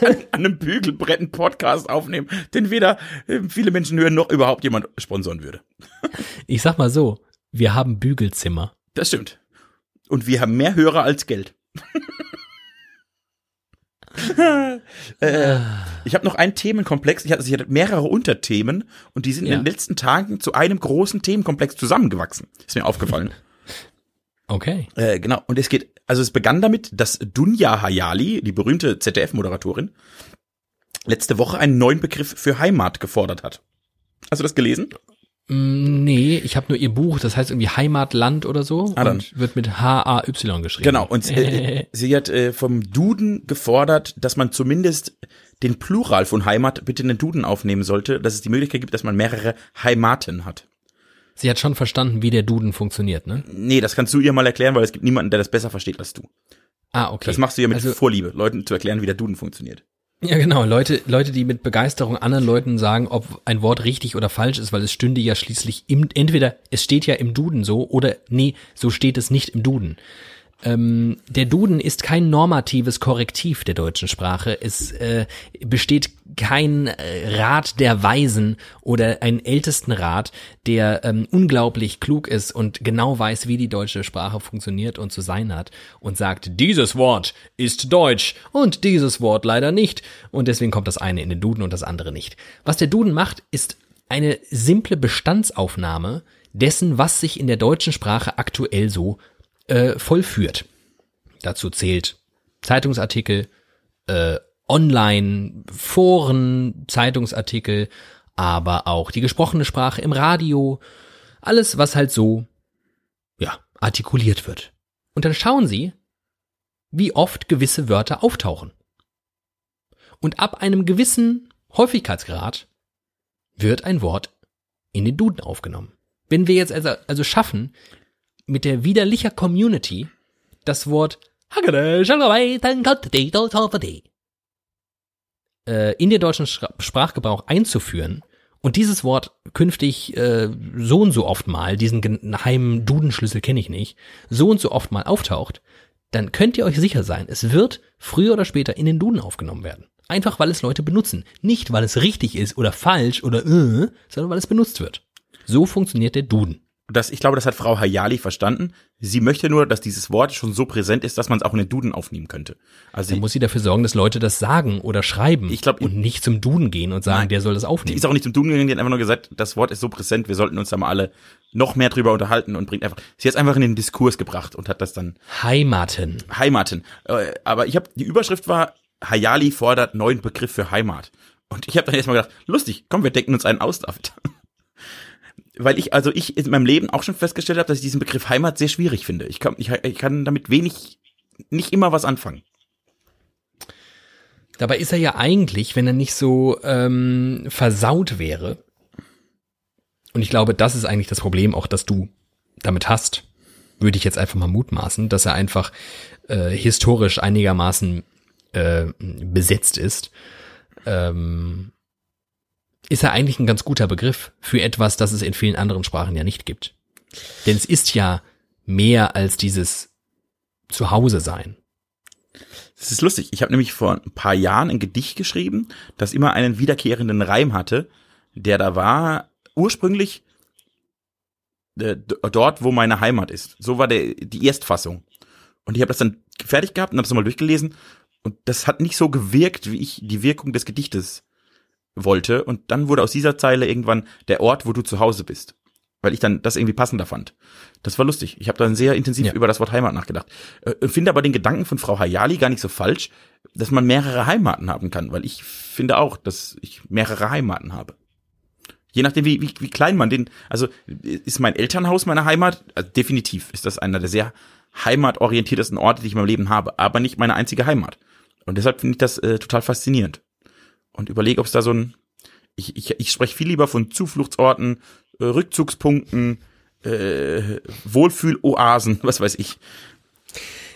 an, an einem Bügelbrett einen Podcast aufnehmen, den weder äh, viele Menschen hören noch überhaupt jemand sponsoren würde. ich sag mal so, wir haben Bügelzimmer. Das stimmt. Und wir haben mehr Hörer als Geld. äh, ich habe noch einen Themenkomplex. Ich hatte, ich hatte mehrere Unterthemen und die sind Ja. in den letzten Tagen zu einem großen Themenkomplex zusammengewachsen. Ist mir aufgefallen. Okay. Äh, genau. Und es geht, also es begann damit, dass Dunja Hayali, die berühmte ZDF-Moderatorin, letzte Woche einen neuen Begriff für Heimat gefordert hat. Hast du das gelesen? Mm, Nee, ich habe nur ihr Buch, das heißt irgendwie Heimatland oder so Ah, dann. und wird mit H-A-Y geschrieben. Genau. Und äh, sie hat äh, vom Duden gefordert, dass man zumindest den Plural von Heimat bitte in den Duden aufnehmen sollte, dass es die Möglichkeit gibt, dass man mehrere Heimaten hat. Sie hat schon verstanden, wie der Duden funktioniert, ne? Nee, das kannst du ihr mal erklären, weil es gibt niemanden, der das besser versteht als du. Ah, okay. Das machst du ja mit Also- Vorliebe, Leuten zu erklären, wie der Duden funktioniert. Ja, genau. Leute, Leute, die mit Begeisterung anderen Leuten sagen, ob ein Wort richtig oder falsch ist, weil es stünde ja schließlich im, entweder es steht ja im Duden so oder nee, so steht es nicht im Duden. Ähm, der Duden ist kein normatives Korrektiv der deutschen Sprache. Es äh, besteht kein äh, Rat der Weisen oder ein Ältestenrat, der ähm, unglaublich klug ist und genau weiß, wie die deutsche Sprache funktioniert und zu sein hat und sagt, dieses Wort ist Deutsch und dieses Wort leider nicht. Und deswegen kommt das eine in den Duden und das andere nicht. Was der Duden macht, ist eine simple Bestandsaufnahme dessen, was sich in der deutschen Sprache aktuell so äh, vollführt. Dazu zählt Zeitungsartikel, äh, Online, Foren, Zeitungsartikel, aber auch die gesprochene Sprache im Radio, alles, was halt so, ja, artikuliert wird. Und dann schauen Sie, wie oft gewisse Wörter auftauchen. Und ab einem gewissen Häufigkeitsgrad wird ein Wort in den Duden aufgenommen. Wenn wir jetzt also, also schaffen, mit der widerlicher Community das Wort äh, in den deutschen Sprachgebrauch einzuführen und dieses Wort künftig äh, so und so oft mal, diesen geheimen Dudenschlüssel kenne ich nicht, so und so oft mal auftaucht, dann könnt ihr euch sicher sein, es wird früher oder später in den Duden aufgenommen werden. Einfach weil es Leute benutzen. Nicht weil es richtig ist oder falsch oder äh, sondern weil es benutzt wird. So funktioniert der Duden. Das, ich glaube, das hat Frau Hayali verstanden. Sie möchte nur, dass dieses Wort schon so präsent ist, dass man es auch in den Duden aufnehmen könnte. Also Dann muss sie dafür sorgen, dass Leute das sagen oder schreiben Ich glaub, und nicht zum Duden gehen und sagen, Nein. der soll das Die aufnehmen. ist auch nicht zum Duden gegangen, die hat einfach nur gesagt, das Wort ist so präsent, wir sollten uns da mal alle noch mehr drüber unterhalten und bringt einfach, sie hat es einfach in den Diskurs gebracht und hat das dann Heimaten. Heimaten. Äh, Aber ich habe, die Überschrift war, Hayali fordert neuen Begriff für Heimat. Und ich habe dann erstmal gedacht, lustig, komm, wir denken uns einen aus, David. Weil ich, also ich in meinem Leben auch schon festgestellt habe, dass ich diesen Begriff Heimat sehr schwierig finde. Ich kann, ich, ich kann damit wenig, nicht immer was anfangen. Dabei ist er ja eigentlich, wenn er nicht so ähm, versaut wäre, und ich glaube, das ist eigentlich das Problem, auch dass du damit hast, würde ich jetzt einfach mal mutmaßen, dass er einfach äh, historisch einigermaßen äh, besetzt ist, ähm, ist er eigentlich ein ganz guter Begriff für etwas, das es in vielen anderen Sprachen ja nicht gibt. Denn es ist ja mehr als dieses Zuhause sein. Das ist lustig. Ich habe nämlich vor ein paar Jahren ein Gedicht geschrieben, das immer einen wiederkehrenden Reim hatte, der da war ursprünglich äh, dort, wo meine Heimat ist. So war der die Erstfassung. Und ich habe das dann fertig gehabt und habe es nochmal durchgelesen. Und das hat nicht so gewirkt, wie ich die Wirkung des Gedichtes wollte. Und dann wurde aus dieser Zeile irgendwann der Ort, wo du zu Hause bist. Weil ich dann das irgendwie passender fand. Das war lustig. Ich habe dann sehr intensiv Ja. über das Wort Heimat nachgedacht. Äh, finde aber den Gedanken von Frau Hayali gar nicht so falsch, dass man mehrere Heimaten haben kann. Weil ich finde auch, dass ich mehrere Heimaten habe. Je nachdem, wie, wie, wie klein man den, also ist mein Elternhaus meine Heimat? Also definitiv ist das einer der sehr heimatorientiertesten Orte, die ich in meinem Leben habe, aber nicht meine einzige Heimat. Und deshalb finde ich das äh, total faszinierend. Und überlege, ob es da so ein, ich, ich, ich spreche viel lieber von Zufluchtsorten, äh, Rückzugspunkten, äh, Wohlfühloasen, was weiß ich.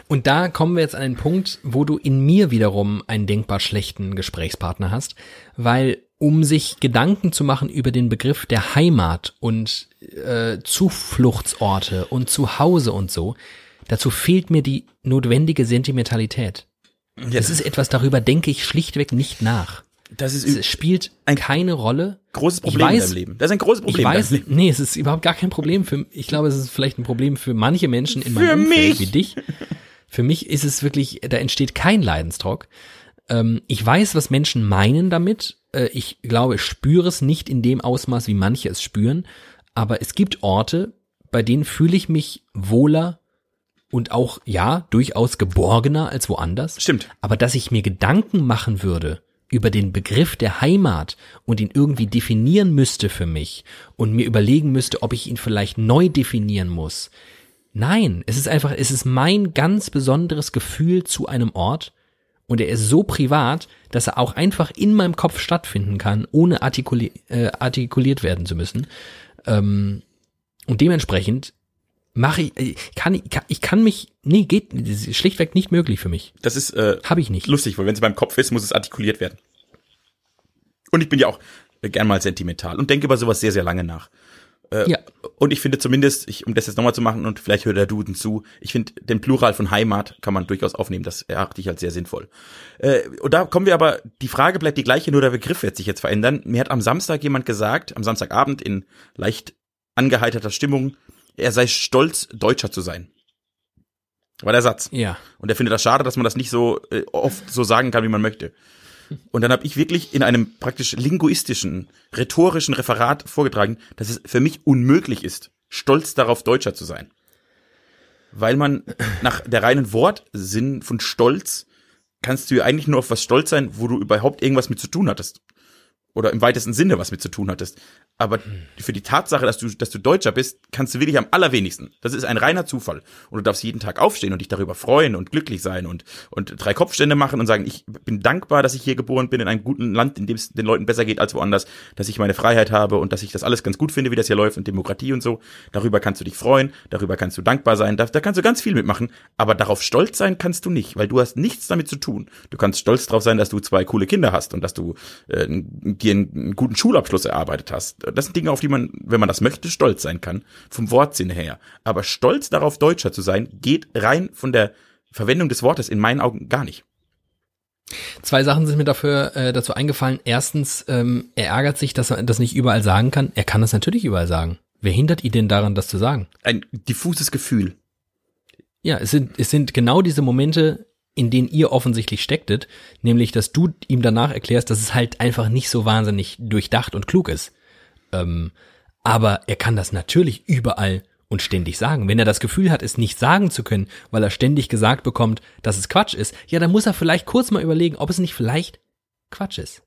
Und da kommen wir jetzt an einen Punkt, wo du in mir wiederum einen denkbar schlechten Gesprächspartner hast, weil um sich Gedanken zu machen über den Begriff der Heimat und äh, Zufluchtsorte und Zuhause und so, dazu fehlt mir die notwendige Sentimentalität. Es ist etwas, darüber denke ich schlichtweg nicht nach. Das ist Es ein spielt keine Rolle. großes Problem in weiß- deinem Leben. Das ist ein großes Problem Ich weiß, in deinem Leben. nee, es ist überhaupt gar kein Problem für, ich glaube, es ist vielleicht ein Problem für manche Menschen in meinem Umfeld wie dich. Für mich ist es wirklich, da entsteht kein Leidensdruck. Ähm, ich weiß, was Menschen meinen damit. Äh, ich glaube, ich spüre es nicht in dem Ausmaß, wie manche es spüren. Aber es gibt Orte, bei denen fühle ich mich wohler und auch, ja, durchaus geborgener als woanders. Stimmt. Aber dass ich mir Gedanken machen würde über den Begriff der Heimat und ihn irgendwie definieren müsste für mich und mir überlegen müsste, ob ich ihn vielleicht neu definieren muss. Nein, es ist einfach, es ist mein ganz besonderes Gefühl zu einem Ort und er ist so privat, dass er auch einfach in meinem Kopf stattfinden kann, ohne artikuli äh, artikuliert werden zu müssen. Ähm, und dementsprechend mache ich, äh, kann ich, kann, ich kann mich, nee, geht, das ist schlichtweg nicht möglich für mich. Das ist äh, Habe ich nicht. lustig, weil wenn es beim Kopf ist, muss es artikuliert werden. Und ich bin ja auch äh, gern mal sentimental und denke über sowas sehr, sehr lange nach. Ja, Und ich finde zumindest, ich, um das jetzt nochmal zu machen und vielleicht hört der Duden zu, ich finde den Plural von Heimat kann man durchaus aufnehmen, das erachte ich als sehr sinnvoll. Äh, und da kommen wir aber, die Frage bleibt die gleiche, nur der Begriff wird sich jetzt verändern. Mir hat am Samstag jemand gesagt, am Samstagabend in leicht angeheiterter Stimmung, er sei stolz, Deutscher zu sein. War der Satz. ja. Und er findet das schade, dass man das nicht so äh, oft so sagen kann, wie man möchte. Und dann habe ich wirklich in einem praktisch linguistischen, rhetorischen Referat vorgetragen, dass es für mich unmöglich ist, stolz darauf, Deutscher zu sein. Weil man nach der reinen Wortsinn von Stolz kannst du ja eigentlich nur auf was stolz sein, wo du überhaupt irgendwas mit zu tun hattest. oder im weitesten Sinne was mit zu tun hattest. Aber für die Tatsache, dass du, dass du Deutscher bist, kannst du wirklich am allerwenigsten. Das ist ein reiner Zufall. Und du darfst jeden Tag aufstehen und dich darüber freuen und glücklich sein und, und drei Kopfstände machen und sagen, ich bin dankbar, dass ich hier geboren bin, in einem guten Land, in dem es den Leuten besser geht als woanders, dass ich meine Freiheit habe und dass ich das alles ganz gut finde, wie das hier läuft und Demokratie und so. Darüber kannst du dich freuen, darüber kannst du dankbar sein, da, da kannst du ganz viel mitmachen. Aber darauf stolz sein kannst du nicht, weil du hast nichts damit zu tun. Du kannst stolz drauf sein, dass du zwei coole Kinder hast und dass du äh, dir einen, einen guten Schulabschluss erarbeitet hast das sind Dinge, auf die man, wenn man das möchte, stolz sein kann, vom Wortsinn her. Aber stolz darauf, Deutscher zu sein, geht rein von der Verwendung des Wortes in meinen Augen gar nicht. Zwei Sachen sind mir dafür äh, dazu eingefallen. Erstens, ähm, er ärgert sich, dass er das nicht überall sagen kann. Er kann das natürlich überall sagen. Wer hindert ihn denn daran, das zu sagen? Ein diffuses Gefühl. Ja, es sind, es sind genau diese Momente, in denen ihr offensichtlich stecktet, nämlich, dass du ihm danach erklärst, dass es halt einfach nicht so wahnsinnig durchdacht und klug ist. Ähm, aber er kann das natürlich überall und ständig sagen. Wenn er das Gefühl hat, es nicht sagen zu können, weil er ständig gesagt bekommt, dass es Quatsch ist, ja, dann muss er vielleicht kurz mal überlegen, ob es nicht vielleicht Quatsch ist.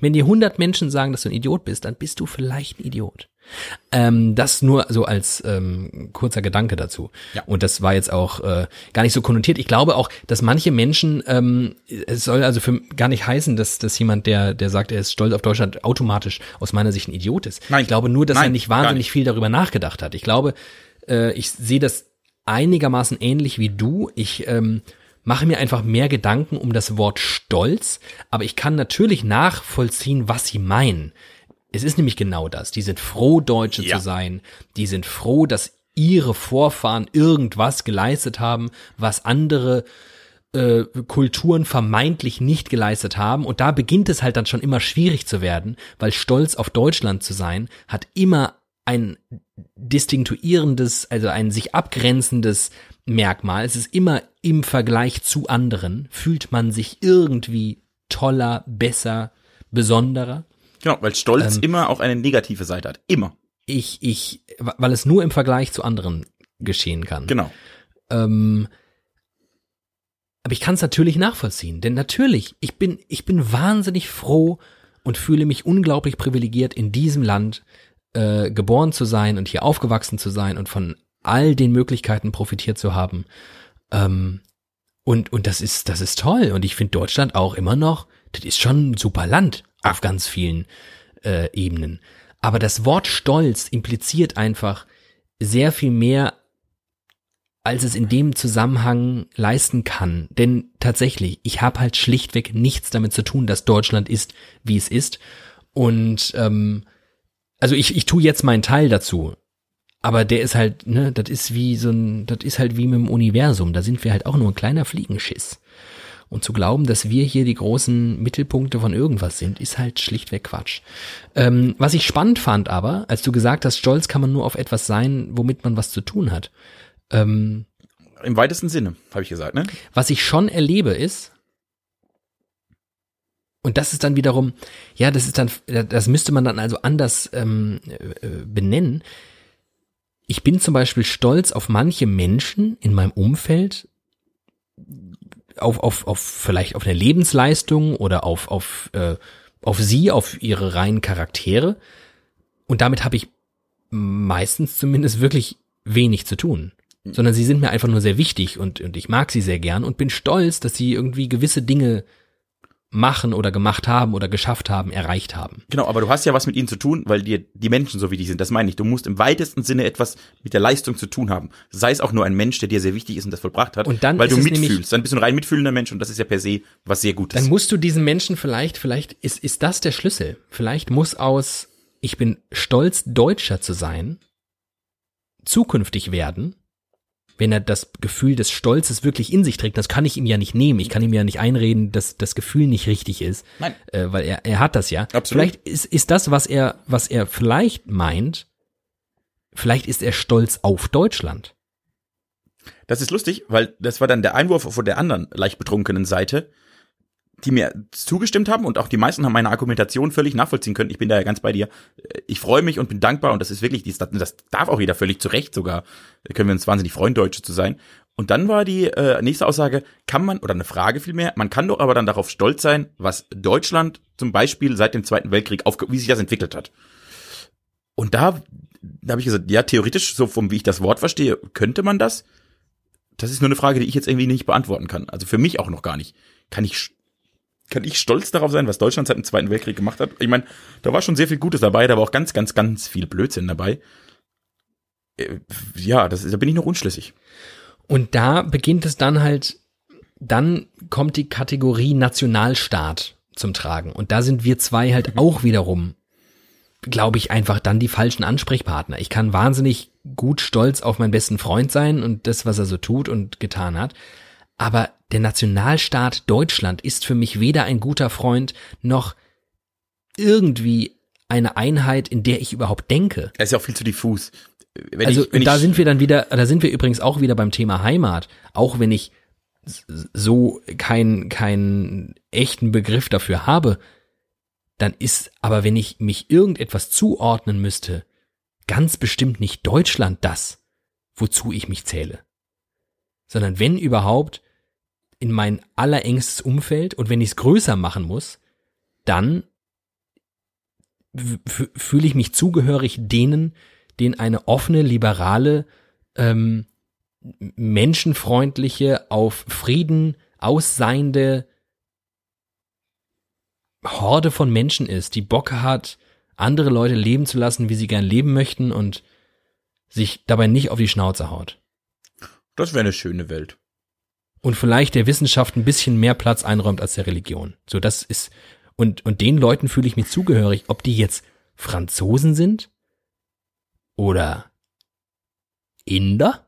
Wenn dir 100 Menschen sagen, dass du ein Idiot bist, dann bist du vielleicht ein Idiot. Ähm, das nur so als ähm, kurzer Gedanke dazu. Ja. Und das war jetzt auch äh, gar nicht so konnotiert. Ich glaube auch, dass manche Menschen, ähm, es soll also für gar nicht heißen, dass, dass jemand, der, der sagt, er ist stolz auf Deutschland, automatisch aus meiner Sicht ein Idiot ist. Nein. Ich glaube nur, dass Nein, er nicht wahnsinnig nicht. viel darüber nachgedacht hat. Ich glaube, äh, ich sehe das einigermaßen ähnlich wie du. Ich ähm, mache mir einfach mehr Gedanken um das Wort Stolz, aber ich kann natürlich nachvollziehen, was sie meinen. Es ist nämlich genau das. Die sind froh, Deutsche ja. zu sein. Die sind froh, dass ihre Vorfahren irgendwas geleistet haben, was andere äh, Kulturen vermeintlich nicht geleistet haben. Und da beginnt es halt dann schon immer schwierig zu werden, weil stolz auf Deutschland zu sein, hat immer ein distinktuierendes, also ein sich abgrenzendes Merkmal. Es ist immer im Vergleich zu anderen, fühlt man sich irgendwie toller, besser, besonderer. Genau, weil Stolz ähm, immer auch eine negative Seite hat. Immer. Ich, ich, weil es nur im Vergleich zu anderen geschehen kann. Genau. Ähm, aber ich kann es natürlich nachvollziehen, denn natürlich, ich bin, ich bin wahnsinnig froh und fühle mich unglaublich privilegiert, in diesem Land äh, geboren zu sein und hier aufgewachsen zu sein und von all den Möglichkeiten profitiert zu haben. Ähm, und, und das ist, das ist toll. Und ich finde Deutschland auch immer noch, das ist schon ein super Land auf ganz vielen äh, Ebenen. Aber das Wort Stolz impliziert einfach sehr viel mehr, als es in dem Zusammenhang leisten kann. Denn tatsächlich, ich habe halt schlichtweg nichts damit zu tun, dass Deutschland ist, wie es ist. Und ähm, also ich, ich tue jetzt meinen Teil dazu. Aber der ist halt, ne, das ist wie so ein, das ist halt wie mit dem Universum. Da sind wir halt auch nur ein kleiner Fliegenschiss. Und zu glauben, dass wir hier die großen Mittelpunkte von irgendwas sind, ist halt schlichtweg Quatsch. Ähm, was ich spannend fand aber, als du gesagt hast, stolz kann man nur auf etwas sein, womit man was zu tun hat. Ähm, Im weitesten Sinne, habe ich gesagt, ne? Was ich schon erlebe ist, und das ist dann wiederum, ja, das ist dann, das müsste man dann also anders ähm, äh, benennen. Ich bin zum Beispiel stolz auf manche Menschen in meinem Umfeld, auf, auf, auf vielleicht auf eine Lebensleistung oder auf, auf, äh, auf sie, auf ihre reinen Charaktere. Und damit habe ich meistens zumindest wirklich wenig zu tun. Sondern sie sind mir einfach nur sehr wichtig und, und ich mag sie sehr gern und bin stolz, dass sie irgendwie gewisse Dinge machen oder gemacht haben oder geschafft haben, erreicht haben. Genau, aber du hast ja was mit ihnen zu tun, weil dir die Menschen so wie die sind. Das meine ich. Du musst im weitesten Sinne etwas mit der Leistung zu tun haben. Sei es auch nur ein Mensch, der dir sehr wichtig ist und das vollbracht hat, und dann weil du mitfühlst. Dann bist du ein rein mitfühlender Mensch und das ist ja per se was sehr Gutes. Dann musst du diesen Menschen vielleicht, vielleicht ist, ist das der Schlüssel. Vielleicht muss aus, ich bin stolz, Deutscher zu sein, zukünftig werden, wenn er das Gefühl des Stolzes wirklich in sich trägt, das kann ich ihm ja nicht nehmen. Ich kann ihm ja nicht einreden, dass das Gefühl nicht richtig ist. Nein. Äh, weil er, er hat das ja. Absolut. Vielleicht ist, ist das, was er, was er vielleicht meint, vielleicht ist er stolz auf Deutschland. Das ist lustig, weil das war dann der Einwurf von der anderen leicht betrunkenen Seite die mir zugestimmt haben und auch die meisten haben meine Argumentation völlig nachvollziehen können. Ich bin da ja ganz bei dir. Ich freue mich und bin dankbar und das ist wirklich, das darf auch jeder völlig zu Recht sogar. Da können wir uns wahnsinnig freuen, Deutsche zu sein. Und dann war die äh, nächste Aussage, kann man, oder eine Frage vielmehr, man kann doch aber dann darauf stolz sein, was Deutschland zum Beispiel seit dem Zweiten Weltkrieg, auf, wie sich das entwickelt hat. Und da, da habe ich gesagt, ja, theoretisch, so vom wie ich das Wort verstehe, könnte man das. Das ist nur eine Frage, die ich jetzt irgendwie nicht beantworten kann. Also für mich auch noch gar nicht. Kann ich kann ich stolz darauf sein, was Deutschland seit dem Zweiten Weltkrieg gemacht hat? Ich meine, da war schon sehr viel Gutes dabei, da war auch ganz, ganz, ganz viel Blödsinn dabei. Äh, ja, das, da bin ich noch unschlüssig. Und da beginnt es dann halt, dann kommt die Kategorie Nationalstaat zum Tragen. Und da sind wir zwei halt mhm. auch wiederum, glaube ich, einfach dann die falschen Ansprechpartner. Ich kann wahnsinnig gut stolz auf meinen besten Freund sein und das, was er so tut und getan hat. Aber der Nationalstaat Deutschland ist für mich weder ein guter Freund noch irgendwie eine Einheit, in der ich überhaupt denke. Er ist ja auch viel zu diffus wenn also ich, da sind wir dann wieder, da sind wir übrigens auch wieder beim Thema Heimat. Auch wenn ich so keinen keinen echten Begriff dafür habe, dann ist aber wenn ich mich irgendetwas zuordnen müsste, ganz bestimmt nicht Deutschland das, wozu ich mich zähle, sondern wenn überhaupt in mein allerengstes Umfeld und wenn ich es größer machen muss, dann fühle ich mich zugehörig denen, den eine offene, liberale, ähm, menschenfreundliche, auf Frieden ausseiende Horde von Menschen ist, die Bock hat, andere Leute leben zu lassen, wie sie gern leben möchten und sich dabei nicht auf die Schnauze haut. Das wäre eine schöne Welt. Und vielleicht der Wissenschaft ein bisschen mehr Platz einräumt als der Religion. So, das ist, und, und den Leuten fühle ich mich zugehörig, ob die jetzt Franzosen sind oder Inder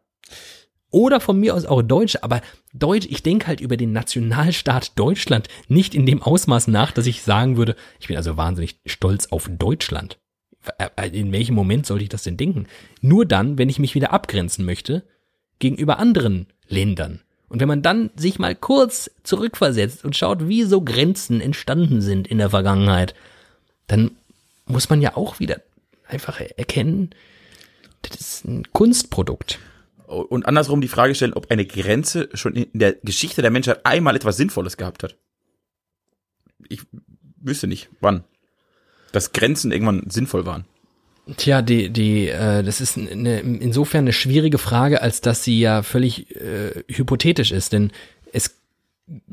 oder von mir aus auch Deutsche, aber Deutsch, ich denke halt über den Nationalstaat Deutschland nicht in dem Ausmaß nach, dass ich sagen würde, ich bin also wahnsinnig stolz auf Deutschland. Äh, in welchem Moment sollte ich das denn denken? Nur dann, wenn ich mich wieder abgrenzen möchte gegenüber anderen Ländern. Und wenn man dann sich mal kurz zurückversetzt und schaut, wie so Grenzen entstanden sind in der Vergangenheit, dann muss man ja auch wieder einfach erkennen, das ist ein Kunstprodukt. Und andersrum die Frage stellen, ob eine Grenze schon in der Geschichte der Menschheit einmal etwas Sinnvolles gehabt hat. Ich wüsste nicht, wann. Dass Grenzen irgendwann sinnvoll waren. Tja, die, die, äh, das ist eine, insofern eine schwierige Frage, als dass sie ja völlig äh, hypothetisch ist, denn es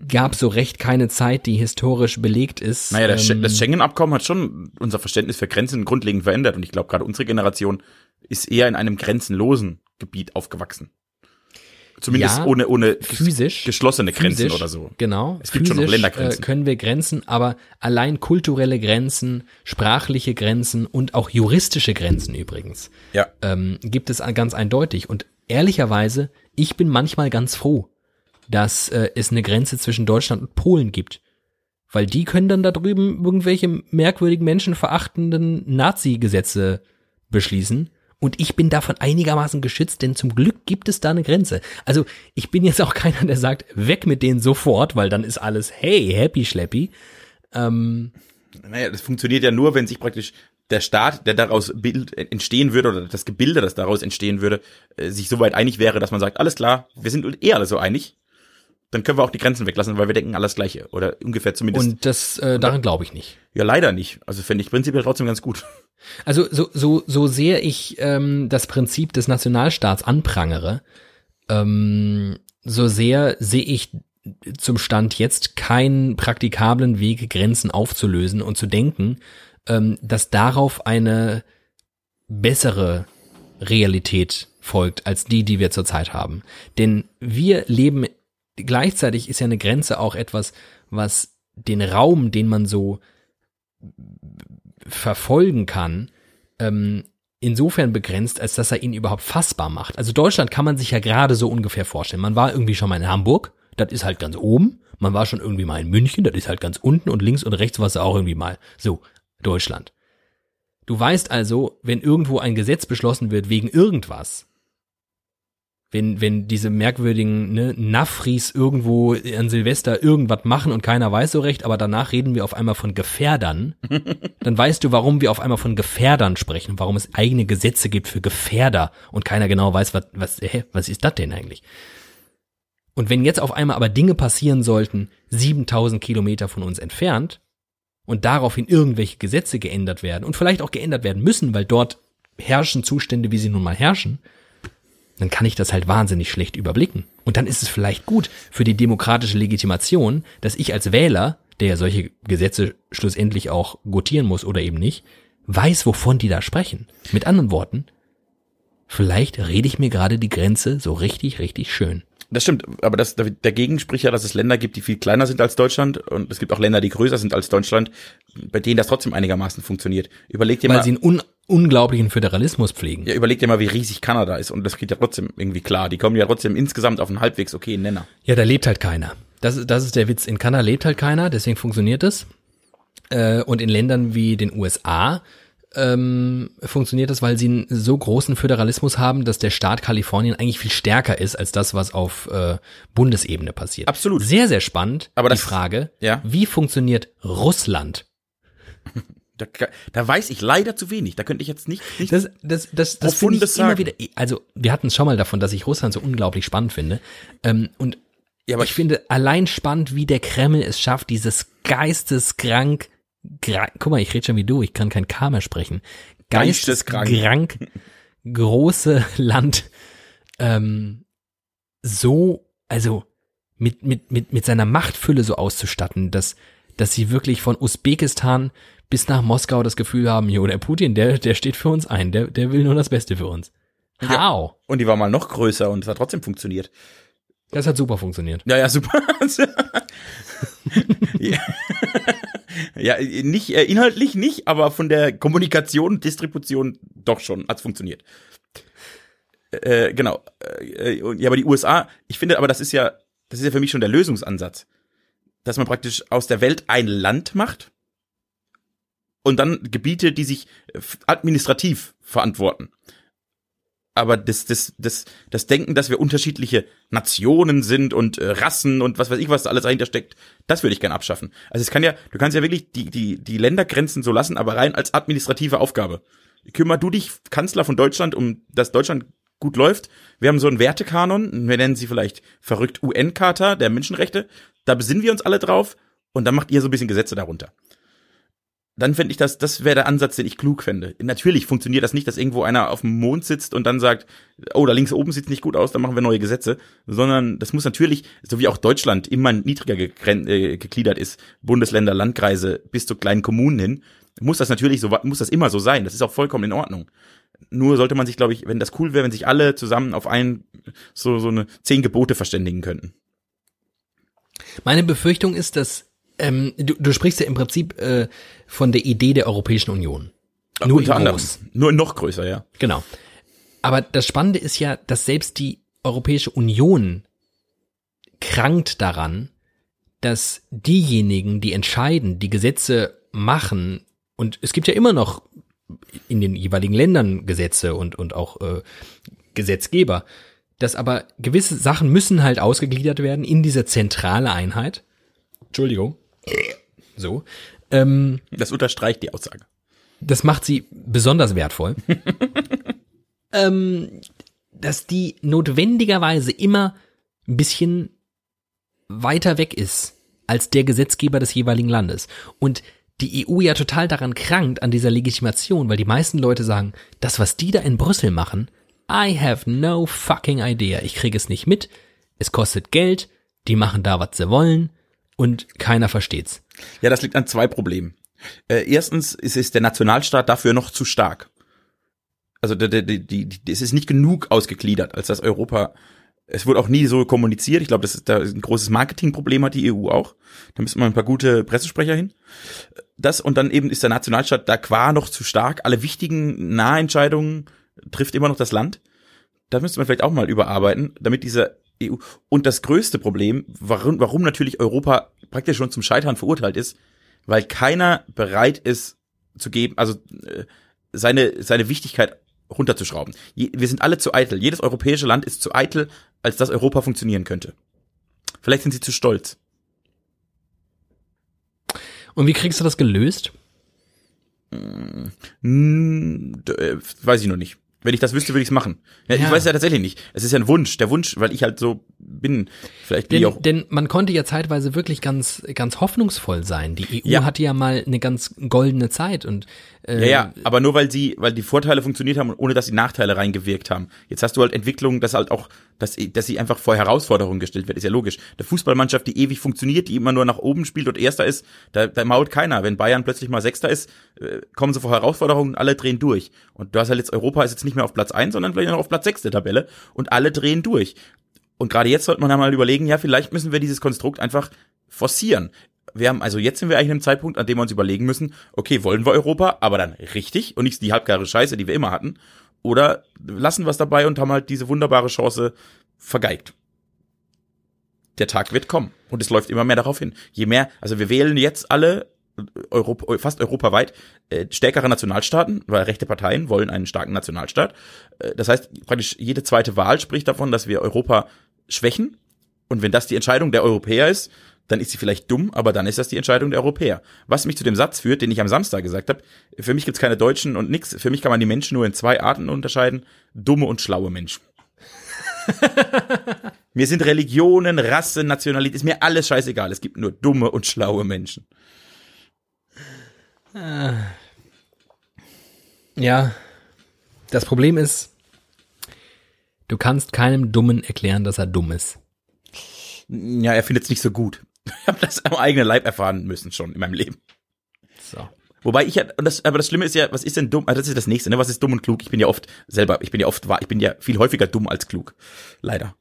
gab so recht keine Zeit, die historisch belegt ist. Naja, das, ähm, das Schengen-Abkommen hat schon unser Verständnis für Grenzen grundlegend verändert und ich glaube gerade unsere Generation ist eher in einem grenzenlosen Gebiet aufgewachsen. Zumindest ja, ohne, ohne physisch, geschlossene Grenzen physisch, oder so. Genau. Es gibt physisch, schon noch Ländergrenzen. Äh, können wir Grenzen, aber allein kulturelle Grenzen, sprachliche Grenzen und auch juristische Grenzen übrigens. Ja. Ähm, gibt es ganz eindeutig. Und ehrlicherweise, ich bin manchmal ganz froh, dass äh, es eine Grenze zwischen Deutschland und Polen gibt. Weil die können dann da drüben irgendwelche merkwürdigen menschenverachtenden Nazi-Gesetze beschließen und ich bin davon einigermaßen geschützt, denn zum Glück gibt es da eine Grenze. Also ich bin jetzt auch keiner, der sagt, weg mit denen sofort, weil dann ist alles, hey, happy schleppy. Ähm, naja, das funktioniert ja nur, wenn sich praktisch der Staat, der daraus Bild entstehen würde, oder das Gebilde, das daraus entstehen würde, äh, sich so weit einig wäre, dass man sagt, alles klar, wir sind eh alle so einig, dann können wir auch die Grenzen weglassen, weil wir denken alles Gleiche. Oder ungefähr zumindest. Und das, äh, daran glaube ich nicht. Ja, leider nicht. Also fände ich prinzipiell trotzdem ganz gut. Also so, so, so sehr ich ähm, das Prinzip des Nationalstaats anprangere, ähm, so sehr sehe ich zum Stand jetzt keinen praktikablen Weg, Grenzen aufzulösen und zu denken, ähm, dass darauf eine bessere Realität folgt als die, die wir zurzeit haben. Denn wir leben, gleichzeitig ist ja eine Grenze auch etwas, was den Raum, den man so verfolgen kann, ähm, insofern begrenzt, als dass er ihn überhaupt fassbar macht. Also Deutschland kann man sich ja gerade so ungefähr vorstellen. Man war irgendwie schon mal in Hamburg, das ist halt ganz oben. Man war schon irgendwie mal in München, das ist halt ganz unten und links und rechts war es auch irgendwie mal. So, Deutschland. Du weißt also, wenn irgendwo ein Gesetz beschlossen wird wegen irgendwas, wenn, wenn diese merkwürdigen ne, Nafris irgendwo an Silvester irgendwas machen und keiner weiß so recht, aber danach reden wir auf einmal von Gefährdern, dann weißt du, warum wir auf einmal von Gefährdern sprechen, warum es eigene Gesetze gibt für Gefährder und keiner genau weiß, was, was, hä, was ist das denn eigentlich? Und wenn jetzt auf einmal aber Dinge passieren sollten, 7000 Kilometer von uns entfernt, und daraufhin irgendwelche Gesetze geändert werden und vielleicht auch geändert werden müssen, weil dort herrschen Zustände, wie sie nun mal herrschen, dann kann ich das halt wahnsinnig schlecht überblicken. Und dann ist es vielleicht gut für die demokratische Legitimation, dass ich als Wähler, der ja solche Gesetze schlussendlich auch gotieren muss oder eben nicht, weiß, wovon die da sprechen. Mit anderen Worten, vielleicht rede ich mir gerade die Grenze so richtig, richtig schön. Das stimmt, aber das, dagegen spricht ja, dass es Länder gibt, die viel kleiner sind als Deutschland und es gibt auch Länder, die größer sind als Deutschland, bei denen das trotzdem einigermaßen funktioniert. Überleg dir Weil mal, sie unglaublichen Föderalismus pflegen. ja, überleg dir mal, wie riesig Kanada ist und das geht ja trotzdem irgendwie klar. Die kommen ja trotzdem insgesamt auf einen halbwegs okayen Nenner. Ja, da lebt halt keiner. Das, ist- das ist der Witz. In Kanada lebt halt keiner, deswegen funktioniert es. Äh, und in Ländern wie den USA ähm, funktioniert das, weil sie einen so großen Föderalismus haben, dass der Staat Kalifornien eigentlich viel stärker ist als das, was auf äh, Bundesebene passiert. Absolut. Sehr, sehr spannend. Aber die das- Frage, ja. wie funktioniert Russland? Da, da weiß ich leider zu wenig. Da könnte ich jetzt nicht, nicht Das, das, das, das finde ich Profundes immer sagen. wieder. Also wir hatten es schon mal davon, dass ich Russland so unglaublich spannend finde. Ähm, und Ja, aber ich finde allein spannend, wie der Kreml es schafft, dieses geisteskrank, guck mal, ich rede schon wie du, ich kann kein K mehr sprechen, Geisteskrank. geisteskrank große Land ähm, so, also mit, mit, mit, mit seiner Machtfülle so auszustatten, dass, dass sie wirklich von Usbekistan bis nach Moskau das Gefühl haben, jo, der Putin, der, der steht für uns ein, der, der will nur das Beste für uns. Ja. How? und die war mal noch größer und es hat trotzdem funktioniert. Das hat super funktioniert. Ja, ja, super. ja. ja, nicht äh, inhaltlich nicht, aber von der Kommunikation, Distribution doch schon, hat's funktioniert. Äh, genau. Äh, und- ja, aber die USA, ich finde, aber das ist ja, das ist ja für mich schon der Lösungsansatz, dass man praktisch aus der Welt ein Land macht und dann Gebiete, die sich äh, administrativ verantworten. Aber das, das, das, das Denken, dass wir unterschiedliche Nationen sind und äh, Rassen und was weiß ich, was da alles dahinter steckt, das würde ich gern abschaffen. Also es kann ja, du kannst ja wirklich die, die, die Ländergrenzen so lassen, aber rein als administrative Aufgabe. Kümmer du dich, Kanzler von Deutschland, um dass Deutschland gut läuft. Wir haben so einen Wertekanon, wir nennen sie vielleicht verrückt UN-Charta der Menschenrechte. Da besinnen wir uns alle drauf und dann macht ihr so ein bisschen Gesetze darunter dann fände ich das, das wäre der Ansatz, den ich klug fände. Natürlich funktioniert das nicht, dass irgendwo einer auf dem Mond sitzt und dann sagt, oh, da links oben sieht's nicht gut aus, dann machen wir neue Gesetze, sondern das muss natürlich, so wie auch Deutschland immer niedriger äh, gegliedert ist, Bundesländer, Landkreise bis zu kleinen Kommunen hin, muss das natürlich so, muss das immer so sein. Das ist auch vollkommen in Ordnung. Nur sollte man sich, glaube ich, wenn das cool wäre, wenn sich alle zusammen auf ein, so, so eine zehn Gebote verständigen könnten. Meine Befürchtung ist, dass ähm, du, du sprichst ja im Prinzip äh, von der Idee der Europäischen Union. Nur Unter in anderem. Nur noch größer, ja. Genau. Aber das Spannende ist ja, dass selbst die Europäische Union krankt daran, dass diejenigen, die entscheiden, die Gesetze machen, und es gibt ja immer noch in den jeweiligen Ländern Gesetze und, und auch äh, Gesetzgeber, dass aber gewisse Sachen müssen halt ausgegliedert werden in diese zentrale Einheit. Entschuldigung. So. Ähm, Das unterstreicht die Aussage. das macht sie besonders wertvoll, ähm, dass die notwendigerweise immer ein bisschen weiter weg ist als der Gesetzgeber des jeweiligen Landes. Und die EU ja total daran krankt an dieser Legitimation, weil die meisten Leute sagen, das, was die da in Brüssel machen, I have no fucking idea. Ich kriege es nicht mit. Es kostet Geld. Die machen da, was sie wollen. Und keiner versteht's. Ja, das liegt an zwei Problemen. Äh, erstens ist, ist der Nationalstaat dafür noch zu stark. Also die, die, die, die, es ist nicht genug ausgegliedert, als das Europa. Es wurde auch nie so kommuniziert. Ich glaube, das ist da ein großes Marketingproblem hat die EU auch. Da müssen wir ein paar gute Pressesprecher hin. Das und dann eben ist der Nationalstaat da qua noch zu stark. Alle wichtigen Nahentscheidungen trifft immer noch das Land. Da müsste man vielleicht auch mal überarbeiten, damit diese EU und das größte Problem, warum, warum natürlich Europa praktisch schon zum Scheitern verurteilt ist, weil keiner bereit ist zu geben, also äh, seine seine Wichtigkeit runterzuschrauben. Je, wir sind alle zu eitel. Jedes europäische Land ist zu eitel, als dass Europa funktionieren könnte. Vielleicht sind sie zu stolz. Und wie kriegst du das gelöst? Hm, äh, weiß ich noch nicht. Wenn ich das wüsste, würde ich es machen. Ja, Ich Ja. weiß ja tatsächlich nicht. Es ist ja ein Wunsch. Der Wunsch, weil ich halt so bin. Vielleicht bin Denn, ich auch. denn man konnte ja zeitweise wirklich ganz, ganz hoffnungsvoll sein. Die EU Ja. hatte ja mal eine ganz goldene Zeit und äh, Ja, ja, aber nur weil sie, weil die Vorteile funktioniert haben und ohne dass die Nachteile reingewirkt haben. Jetzt hast du halt Entwicklungen, dass halt auch, dass, dass sie einfach vor Herausforderungen gestellt wird, ist ja logisch. Eine Fußballmannschaft, die ewig funktioniert, die immer nur nach oben spielt und Erster ist, da, da mault keiner. Wenn Bayern plötzlich mal Sechster ist, äh, kommen sie vor Herausforderungen und alle drehen durch. Und du hast halt jetzt, Europa ist jetzt nicht mehr auf Platz eins, sondern vielleicht noch auf Platz sechs der Tabelle und alle drehen durch. Und gerade jetzt sollte man ja mal überlegen, ja, vielleicht müssen wir dieses Konstrukt einfach forcieren. Wir haben, also jetzt sind wir eigentlich in einem Zeitpunkt, an dem wir uns überlegen müssen, okay, wollen wir Europa, aber dann richtig und nicht die halbgare Scheiße, die wir immer hatten, oder lassen wir es dabei und haben halt diese wunderbare Chance vergeigt. Der Tag wird kommen und es läuft immer mehr darauf hin. Je mehr, also wir wählen jetzt alle Europa, fast europaweit äh, stärkere Nationalstaaten, weil rechte Parteien wollen einen starken Nationalstaat. Äh, das heißt, praktisch jede zweite Wahl spricht davon, dass wir Europa schwächen. Und wenn das die Entscheidung der Europäer ist, dann ist sie vielleicht dumm, aber dann ist das die Entscheidung der Europäer. Was mich zu dem Satz führt, den ich am Samstag gesagt habe, für mich gibt's keine Deutschen und nix. Für mich kann man die Menschen nur in zwei Arten unterscheiden, dumme und schlaue Menschen. mir sind Religionen, Rasse, Nationalität, ist mir alles scheißegal. Es gibt nur dumme und schlaue Menschen. Ja. Das Problem ist, du kannst keinem Dummen erklären, dass er dumm ist. Ja, er findet es nicht so gut. Ich habe das am eigenen Leib erfahren müssen schon in meinem Leben. So. Wobei ich ja, und das, aber das Schlimme ist ja, was ist denn dumm? Also das ist das nächste, ne? Was ist dumm und klug? Ich bin ja oft selber, ich bin ja oft wahr, ich bin ja viel häufiger dumm als klug. Leider.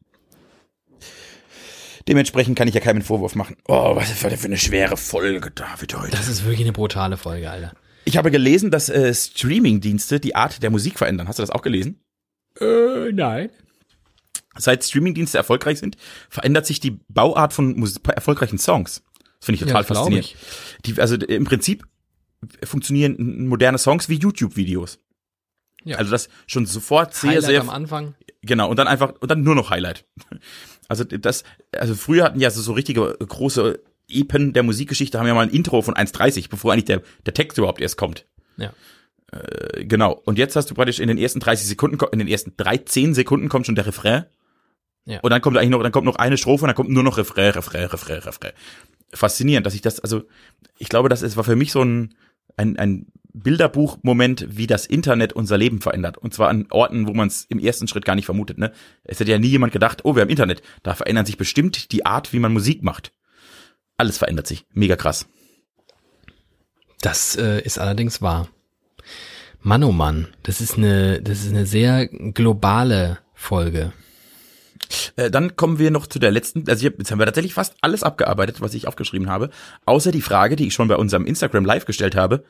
Dementsprechend kann ich ja keinen Vorwurf machen. Oh, was ist das für eine schwere Folge, David, heute. Das ist wirklich eine brutale Folge, Alter. Ich habe gelesen, dass äh, Streaming-Dienste die Art der Musik verändern. Hast du das auch gelesen? Äh, nein. Seit Streaming-Dienste erfolgreich sind, verändert sich die Bauart von Mus erfolgreichen Songs. Das finde ich total Ja, faszinierend. Die, also im Prinzip funktionieren moderne Songs wie YouTube-Videos. Ja. Also das schon sofort sehr, Highlight sehr am Anfang. Genau, und dann einfach, und dann nur noch Highlight. Also das, also früher hatten ja so, so richtige große Epen der Musikgeschichte, haben ja mal ein Intro von 1,30, bevor eigentlich der, der Text überhaupt erst kommt. Ja. Äh, Genau. Und jetzt hast du praktisch in den ersten 30 Sekunden, in den ersten 13 Sekunden kommt schon der Refrain. Ja. Und dann kommt eigentlich noch, dann kommt noch eine Strophe und dann kommt nur noch Refrain, Refrain, Refrain, Refrain. Faszinierend, dass ich das, also, ich glaube, das ist, war für mich so ein, ein, ein Bilderbuch-Moment, wie das Internet unser Leben verändert. Und zwar an Orten, wo man es im ersten Schritt gar nicht vermutet. Ne? Es hätte ja nie jemand gedacht, oh, wir haben Internet. Da verändern sich bestimmt die Art, wie man Musik macht. Alles verändert sich. Mega krass. Das äh, ist allerdings wahr. Mann, oh Mann, das ist eine, das ist eine sehr globale Folge. Äh, dann kommen wir noch zu der letzten. Also jetzt haben wir tatsächlich fast alles abgearbeitet, was ich aufgeschrieben habe. Außer die Frage, die ich schon bei unserem Instagram Live gestellt habe.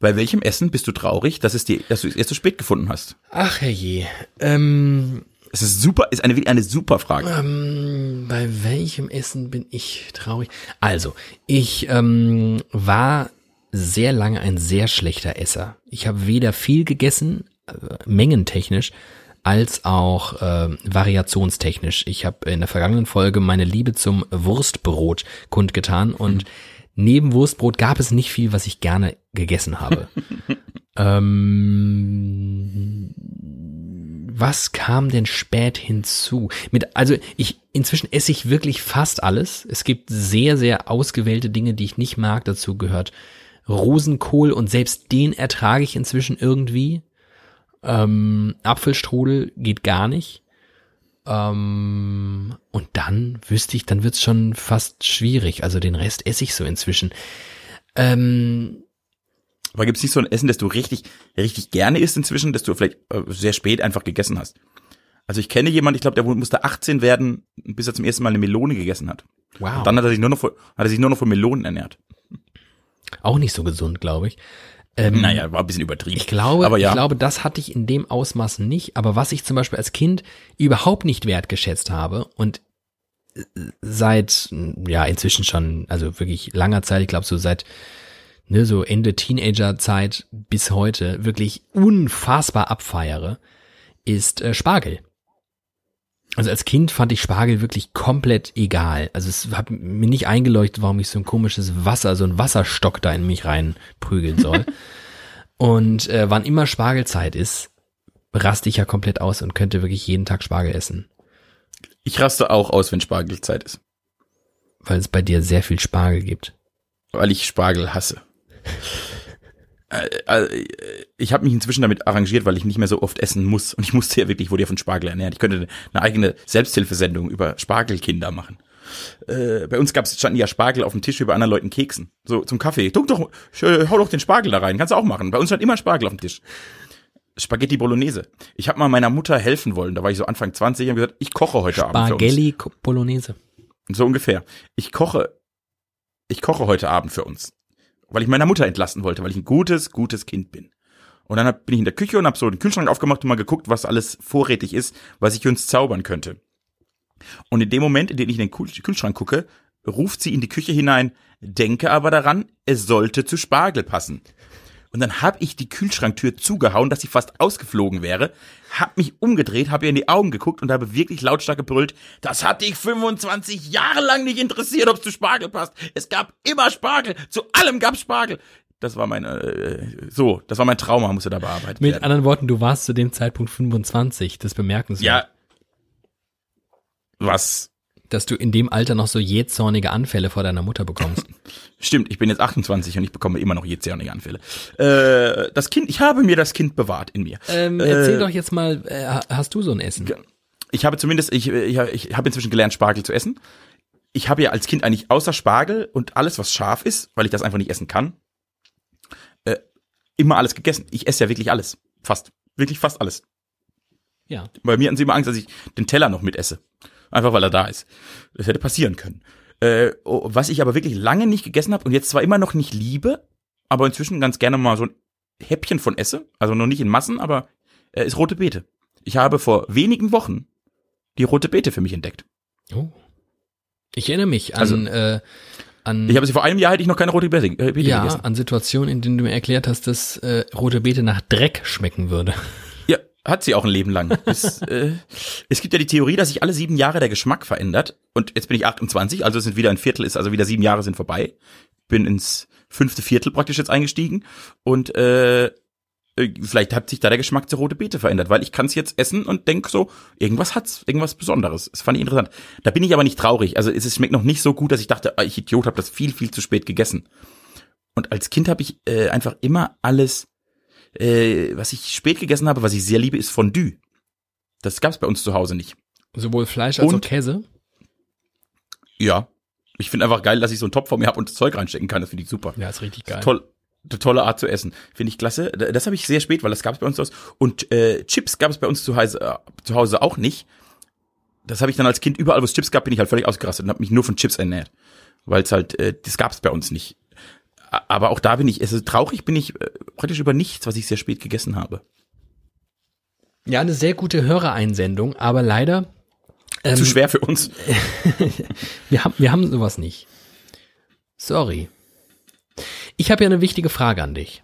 Bei welchem Essen bist du traurig, dass, es dir, dass du es erst so spät gefunden hast? Ach herrje. Ähm, Es ist super, ist eine, eine super Frage. ähm, bei welchem Essen bin ich traurig? Also, ich ähm, war sehr lange ein sehr schlechter Esser. Ich habe weder viel gegessen, äh, mengentechnisch, als auch äh, variationstechnisch. Ich habe in der vergangenen Folge meine Liebe zum Wurstbrot kundgetan und neben Wurstbrot gab es nicht viel, was ich gerne gegessen habe. ähm, was kam denn spät hinzu? Mit, also ich, inzwischen esse ich wirklich fast alles. Es gibt sehr, sehr ausgewählte Dinge, die ich nicht mag. Dazu gehört Rosenkohl und selbst den ertrage ich inzwischen irgendwie. Ähm, Apfelstrudel geht gar nicht. Ähm, und dann wüsste ich, dann wird's schon fast schwierig. Also den Rest esse ich so inzwischen. Ähm, Aber gibt es nicht so ein Essen, das du richtig, richtig gerne isst inzwischen, das du vielleicht äh, sehr spät einfach gegessen hast? Also ich kenne jemanden, ich glaube, der musste 18 werden, bis er zum ersten Mal eine Melone gegessen hat. wow. Und dann hat er sich nur noch von, hat er sich nur noch von Melonen ernährt. Auch nicht so gesund, glaube ich. Ähm, Naja, war ein bisschen übertrieben. Ich glaube, aber ja. ich glaube, das hatte ich in dem Ausmaß nicht. Aber was ich zum Beispiel als Kind überhaupt nicht wertgeschätzt habe und äh, seit, ja, inzwischen schon, also wirklich langer Zeit, ich glaube so seit, ne, so Ende Teenagerzeit bis heute wirklich unfassbar abfeiere, ist äh, Spargel. Also als Kind fand ich Spargel wirklich komplett egal. Also es hat mir nicht eingeleuchtet, warum ich so ein komisches Wasser, so ein Wasserstock da in mich reinprügeln soll. und äh, wann immer Spargelzeit ist, raste ich ja komplett aus und könnte wirklich jeden Tag Spargel essen. Ich raste auch aus, wenn Spargelzeit ist. Weil es bei dir sehr viel Spargel gibt. Weil ich Spargel hasse. Äh, äh, ich habe mich inzwischen damit arrangiert, weil ich nicht mehr so oft essen muss. Und ich musste ja wirklich, ich wurde ja von Spargel ernährt. Ich könnte eine eigene Selbsthilfesendung über Spargelkinder machen. Äh, bei uns gab's standen ja Spargel auf dem Tisch wie bei anderen Leuten Keksen. So zum Kaffee. Duck doch, hau doch den Spargel da rein. Kannst du auch machen. Bei uns stand immer Spargel auf dem Tisch. Spaghetti Bolognese. Ich habe mal meiner Mutter helfen wollen. Da war ich so Anfang 20 und gesagt, ich koche heute Abend für uns. Spaghetti Bolognese. So ungefähr. Ich koche, ich koche heute Abend für uns weil ich meiner Mutter entlassen wollte, weil ich ein gutes, gutes Kind bin. Und dann hab, bin ich in der Küche und habe so den Kühlschrank aufgemacht und mal geguckt, was alles vorrätig ist, was ich uns zaubern könnte. Und in dem Moment, in dem ich in den Kühlschrank gucke, ruft sie in die Küche hinein, denke aber daran, es sollte zu Spargel passen. Und dann habe ich die Kühlschranktür zugehauen, dass sie fast ausgeflogen wäre, hab mich umgedreht, habe ihr in die Augen geguckt und habe wirklich lautstark gebrüllt, das hat dich 25 Jahre lang nicht interessiert, ob es zu Spargel passt. Es gab immer Spargel, zu allem gab Spargel. Das war mein, äh, so, das war mein Trauma, musste da bearbeitet Mit werden. anderen Worten, du warst zu dem Zeitpunkt 25, das bemerkenswert. Ja. Was? Dass du in dem Alter noch so jähzornige Anfälle vor deiner Mutter bekommst. Stimmt, ich bin jetzt 28 und ich bekomme immer noch jähzornige Anfälle. Äh, das Kind, ich habe mir das Kind bewahrt in mir. ähm, erzähl doch jetzt mal, äh, hast du so ein Essen? ich habe zumindest, ich, ich, ich habe inzwischen gelernt, Spargel zu essen. Ich habe ja als Kind eigentlich außer Spargel und alles, was scharf ist, weil ich das einfach nicht essen kann, äh, immer alles gegessen. Ich esse ja wirklich alles. Fast. Wirklich fast alles. Ja. Bei mir hatten sie immer Angst, dass ich den Teller noch mitesse. Einfach weil er da ist. Das hätte passieren können. Äh, oh, was ich aber wirklich lange nicht gegessen habe und jetzt zwar immer noch nicht liebe, aber inzwischen ganz gerne mal so ein Häppchen von esse, also noch nicht in Massen, aber äh, ist rote Beete. Ich habe vor wenigen Wochen die rote Beete für mich entdeckt. Oh. Ich erinnere mich an, Also, äh, an Ich habe sie vor einem Jahr hätte ich noch keine rote Beete, äh, Beete ja, gegessen. an Situationen, in denen du mir erklärt hast, dass äh, rote Beete nach Dreck schmecken würde. Ja, hat sie auch ein Leben lang. es, äh, es gibt ja die Theorie, dass sich alle sieben Jahre der Geschmack verändert. Und jetzt bin ich 28, also sind wieder ein Viertel, ist also wieder sieben Jahre sind vorbei. Bin ins fünfte Viertel praktisch jetzt eingestiegen. Und äh, äh, vielleicht hat sich da der Geschmack zur rote Beete verändert, weil ich kann es jetzt essen und denk so, irgendwas hat's, irgendwas Besonderes. Das fand ich interessant. Da bin ich aber nicht traurig. Also es, es schmeckt noch nicht so gut, dass ich dachte, ah, ich Idiot, habe das viel, viel zu spät gegessen. Und als Kind habe ich äh, einfach immer alles äh, was ich spät gegessen habe, was ich sehr liebe, ist Fondue. Das gab's bei uns zu Hause nicht. Sowohl Fleisch als auch Und? Käse. Ja. Ich finde einfach geil, dass ich so einen Topf vor mir habe und das Zeug reinstecken kann. Das finde ich super. Ja, ist richtig geil. Toll. Eine tolle Art zu essen. Finde ich klasse. Das habe ich sehr spät, weil das gab's bei uns Hause. Und äh, Chips gab es bei uns zu Hause, äh, zu Hause auch nicht. Das habe ich dann als Kind überall, wo es Chips gab, bin ich halt völlig ausgerastet und habe mich nur von Chips ernährt. Weil es halt, äh, das gab's bei uns nicht. Aber auch da bin ich, also traurig bin ich äh, praktisch über nichts, was ich sehr spät gegessen habe. Ja, eine sehr gute Hörereinsendung, aber leider, ähm, Zu schwer für uns. wir haben, wir haben sowas nicht. Sorry. Ich habe ja eine wichtige Frage an dich.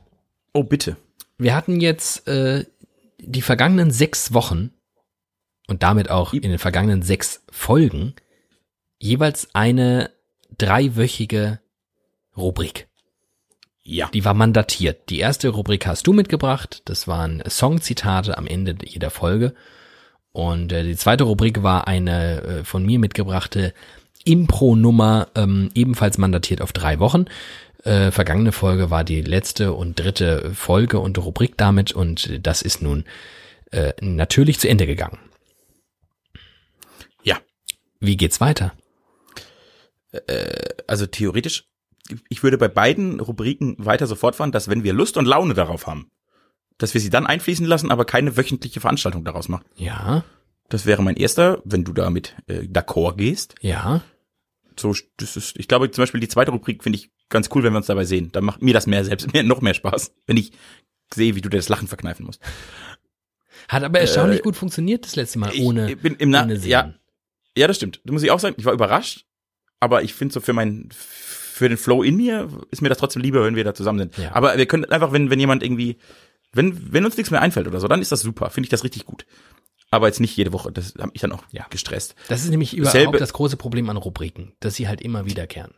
Oh, bitte. Wir hatten jetzt äh, die vergangenen sechs Wochen und damit auch in den vergangenen sechs Folgen jeweils eine dreiwöchige Rubrik. Ja. Die war mandatiert. Die erste Rubrik hast du mitgebracht. Das waren Songzitate am Ende jeder Folge. Und äh, die zweite Rubrik war eine äh, von mir mitgebrachte Impro-Nummer, ähm, ebenfalls mandatiert auf drei Wochen. Äh, vergangene Folge war die letzte und dritte Folge und Rubrik damit und das ist nun äh, natürlich zu Ende gegangen. Ja. Wie geht's weiter? Also theoretisch, ich würde bei beiden Rubriken weiter so fortfahren, dass wenn wir Lust und Laune darauf haben, dass wir sie dann einfließen lassen, aber keine wöchentliche Veranstaltung daraus machen. Ja, Das wäre mein erster, wenn du damit äh, d'accord gehst. ja. So, das ist, ich glaube zum Beispiel die zweite Rubrik finde ich ganz cool, wenn wir uns dabei sehen. Dann macht mir das mehr selbst, mehr, noch mehr Spaß, wenn ich sehe, wie du dir das Lachen verkneifen musst. Hat aber erstaunlich gut funktioniert das letzte Mal Äh, ich ohne, bin im Na ohne Sehen. ja, ja, das stimmt. Da muss ich auch sagen, ich war überrascht, aber ich finde so für mein für den Flow in mir ist mir das trotzdem lieber, wenn wir da zusammen sind. Ja. Aber wir können einfach, wenn wenn jemand irgendwie wenn wenn uns nichts mehr einfällt oder so, dann ist das super, finde ich das richtig gut. Aber jetzt nicht jede Woche, das hat mich dann auch Ja. gestresst. Das ist nämlich überhaupt Dasselbe- das große Problem an Rubriken, dass sie halt immer wiederkehren.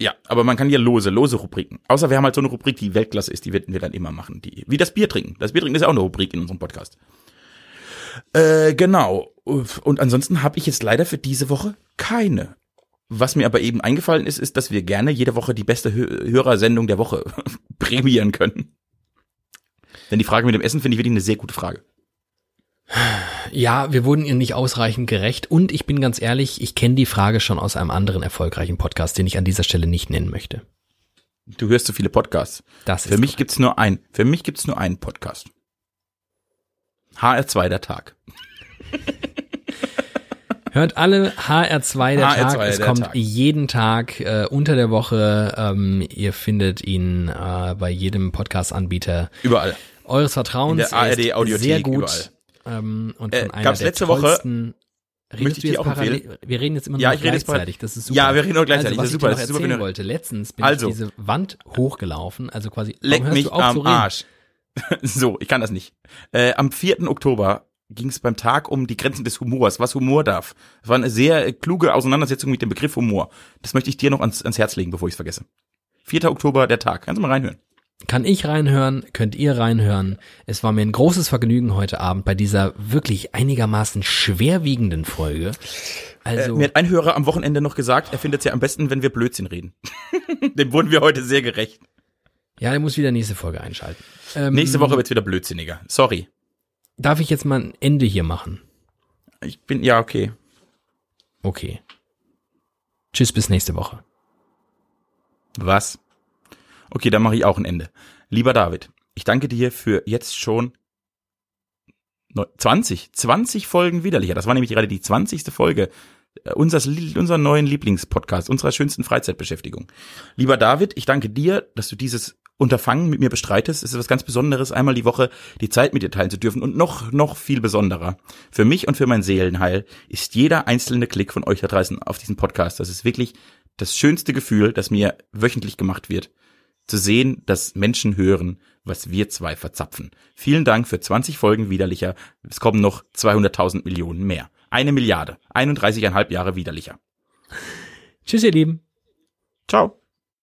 Ja, aber man kann ja lose, lose Rubriken. Außer wir haben halt so eine Rubrik, die Weltklasse ist, die werden wir dann immer machen. Die, wie das Bier trinken. Das Bier trinken ist ja auch eine Rubrik in unserem Podcast. Äh, genau. Und ansonsten habe ich jetzt leider für diese Woche keine. Was mir aber eben eingefallen ist, ist, dass wir gerne jede Woche die beste Hörersendung der Woche prämieren können. Denn die Frage mit dem Essen finde ich wirklich eine sehr gute Frage. Ja, wir wurden ihr nicht ausreichend gerecht und ich bin ganz ehrlich, ich kenne die Frage schon aus einem anderen erfolgreichen Podcast, den ich an dieser Stelle nicht nennen möchte. Du hörst so viele Podcasts. Das ist für mich korrekt. gibt's nur ein. Für mich gibt's nur einen Podcast. HR2 der Tag. Hört alle HR2 der HR2 Tag. Es kommt Tag. jeden Tag äh, unter der Woche. Ähm, ihr findet ihn äh, bei jedem Podcast-Anbieter. Überall. Eures Vertrauens. In der ARD Audiothek. Sehr gut. Überall. Ähm, und von äh, einer gab's letzte Woche Redest du jetzt parallel? Wir reden jetzt immer noch ja, ich rede gleichzeitig. Das ist super. Ja, wir reden nur gleichzeitig. Also, was das ist super. Ich dir noch erzählen super, wollte. Letztens bin also, ich diese Wand hochgelaufen. Also quasi. Leck mich am Arsch. so, ich kann das nicht. Äh, am 4. Oktober ging es beim Tag um die Grenzen des Humors, was Humor darf. Das war eine sehr kluge Auseinandersetzung mit dem Begriff Humor. Das möchte ich dir noch ans, ans Herz legen, bevor ich es vergesse. 4. Oktober, der Tag. Kannst du mal reinhören. Kann ich reinhören, könnt ihr reinhören. Es war mir ein großes Vergnügen heute Abend bei dieser wirklich einigermaßen schwerwiegenden Folge. Also, äh, mir hat ein Hörer am Wochenende noch gesagt, er findet es ja am besten, wenn wir Blödsinn reden. Dem wurden wir heute sehr gerecht. Ja, der muss wieder nächste Folge einschalten. Ähm, nächste Woche wird's wieder blödsinniger. Sorry. Darf ich jetzt mal ein Ende hier machen? Ich bin, ja, okay. Okay. Tschüss, bis nächste Woche. Was? Okay, dann mache ich auch ein Ende. Lieber David, ich danke dir für jetzt schon 20, 20 Folgen widerlicher. Das war nämlich gerade die 20. Folge äh, unseres, unserer neuen Lieblingspodcast, unserer schönsten Freizeitbeschäftigung. Lieber David, ich danke dir, dass du dieses Unterfangen mit mir bestreitest. Es ist was ganz Besonderes, einmal die Woche die Zeit mit dir teilen zu dürfen. Und noch, noch viel besonderer. Für mich und für mein Seelenheil ist jeder einzelne Klick von euch da draußen auf diesen Podcast. Das ist wirklich das schönste Gefühl, das mir wöchentlich gemacht wird zu sehen, dass Menschen hören, was wir zwei verzapfen. Vielen Dank für 20 Folgen widerlicher. Es kommen noch 200.000 Millionen mehr. Eine Milliarde. 31,5 Jahre widerlicher. Tschüss, ihr Lieben. Ciao.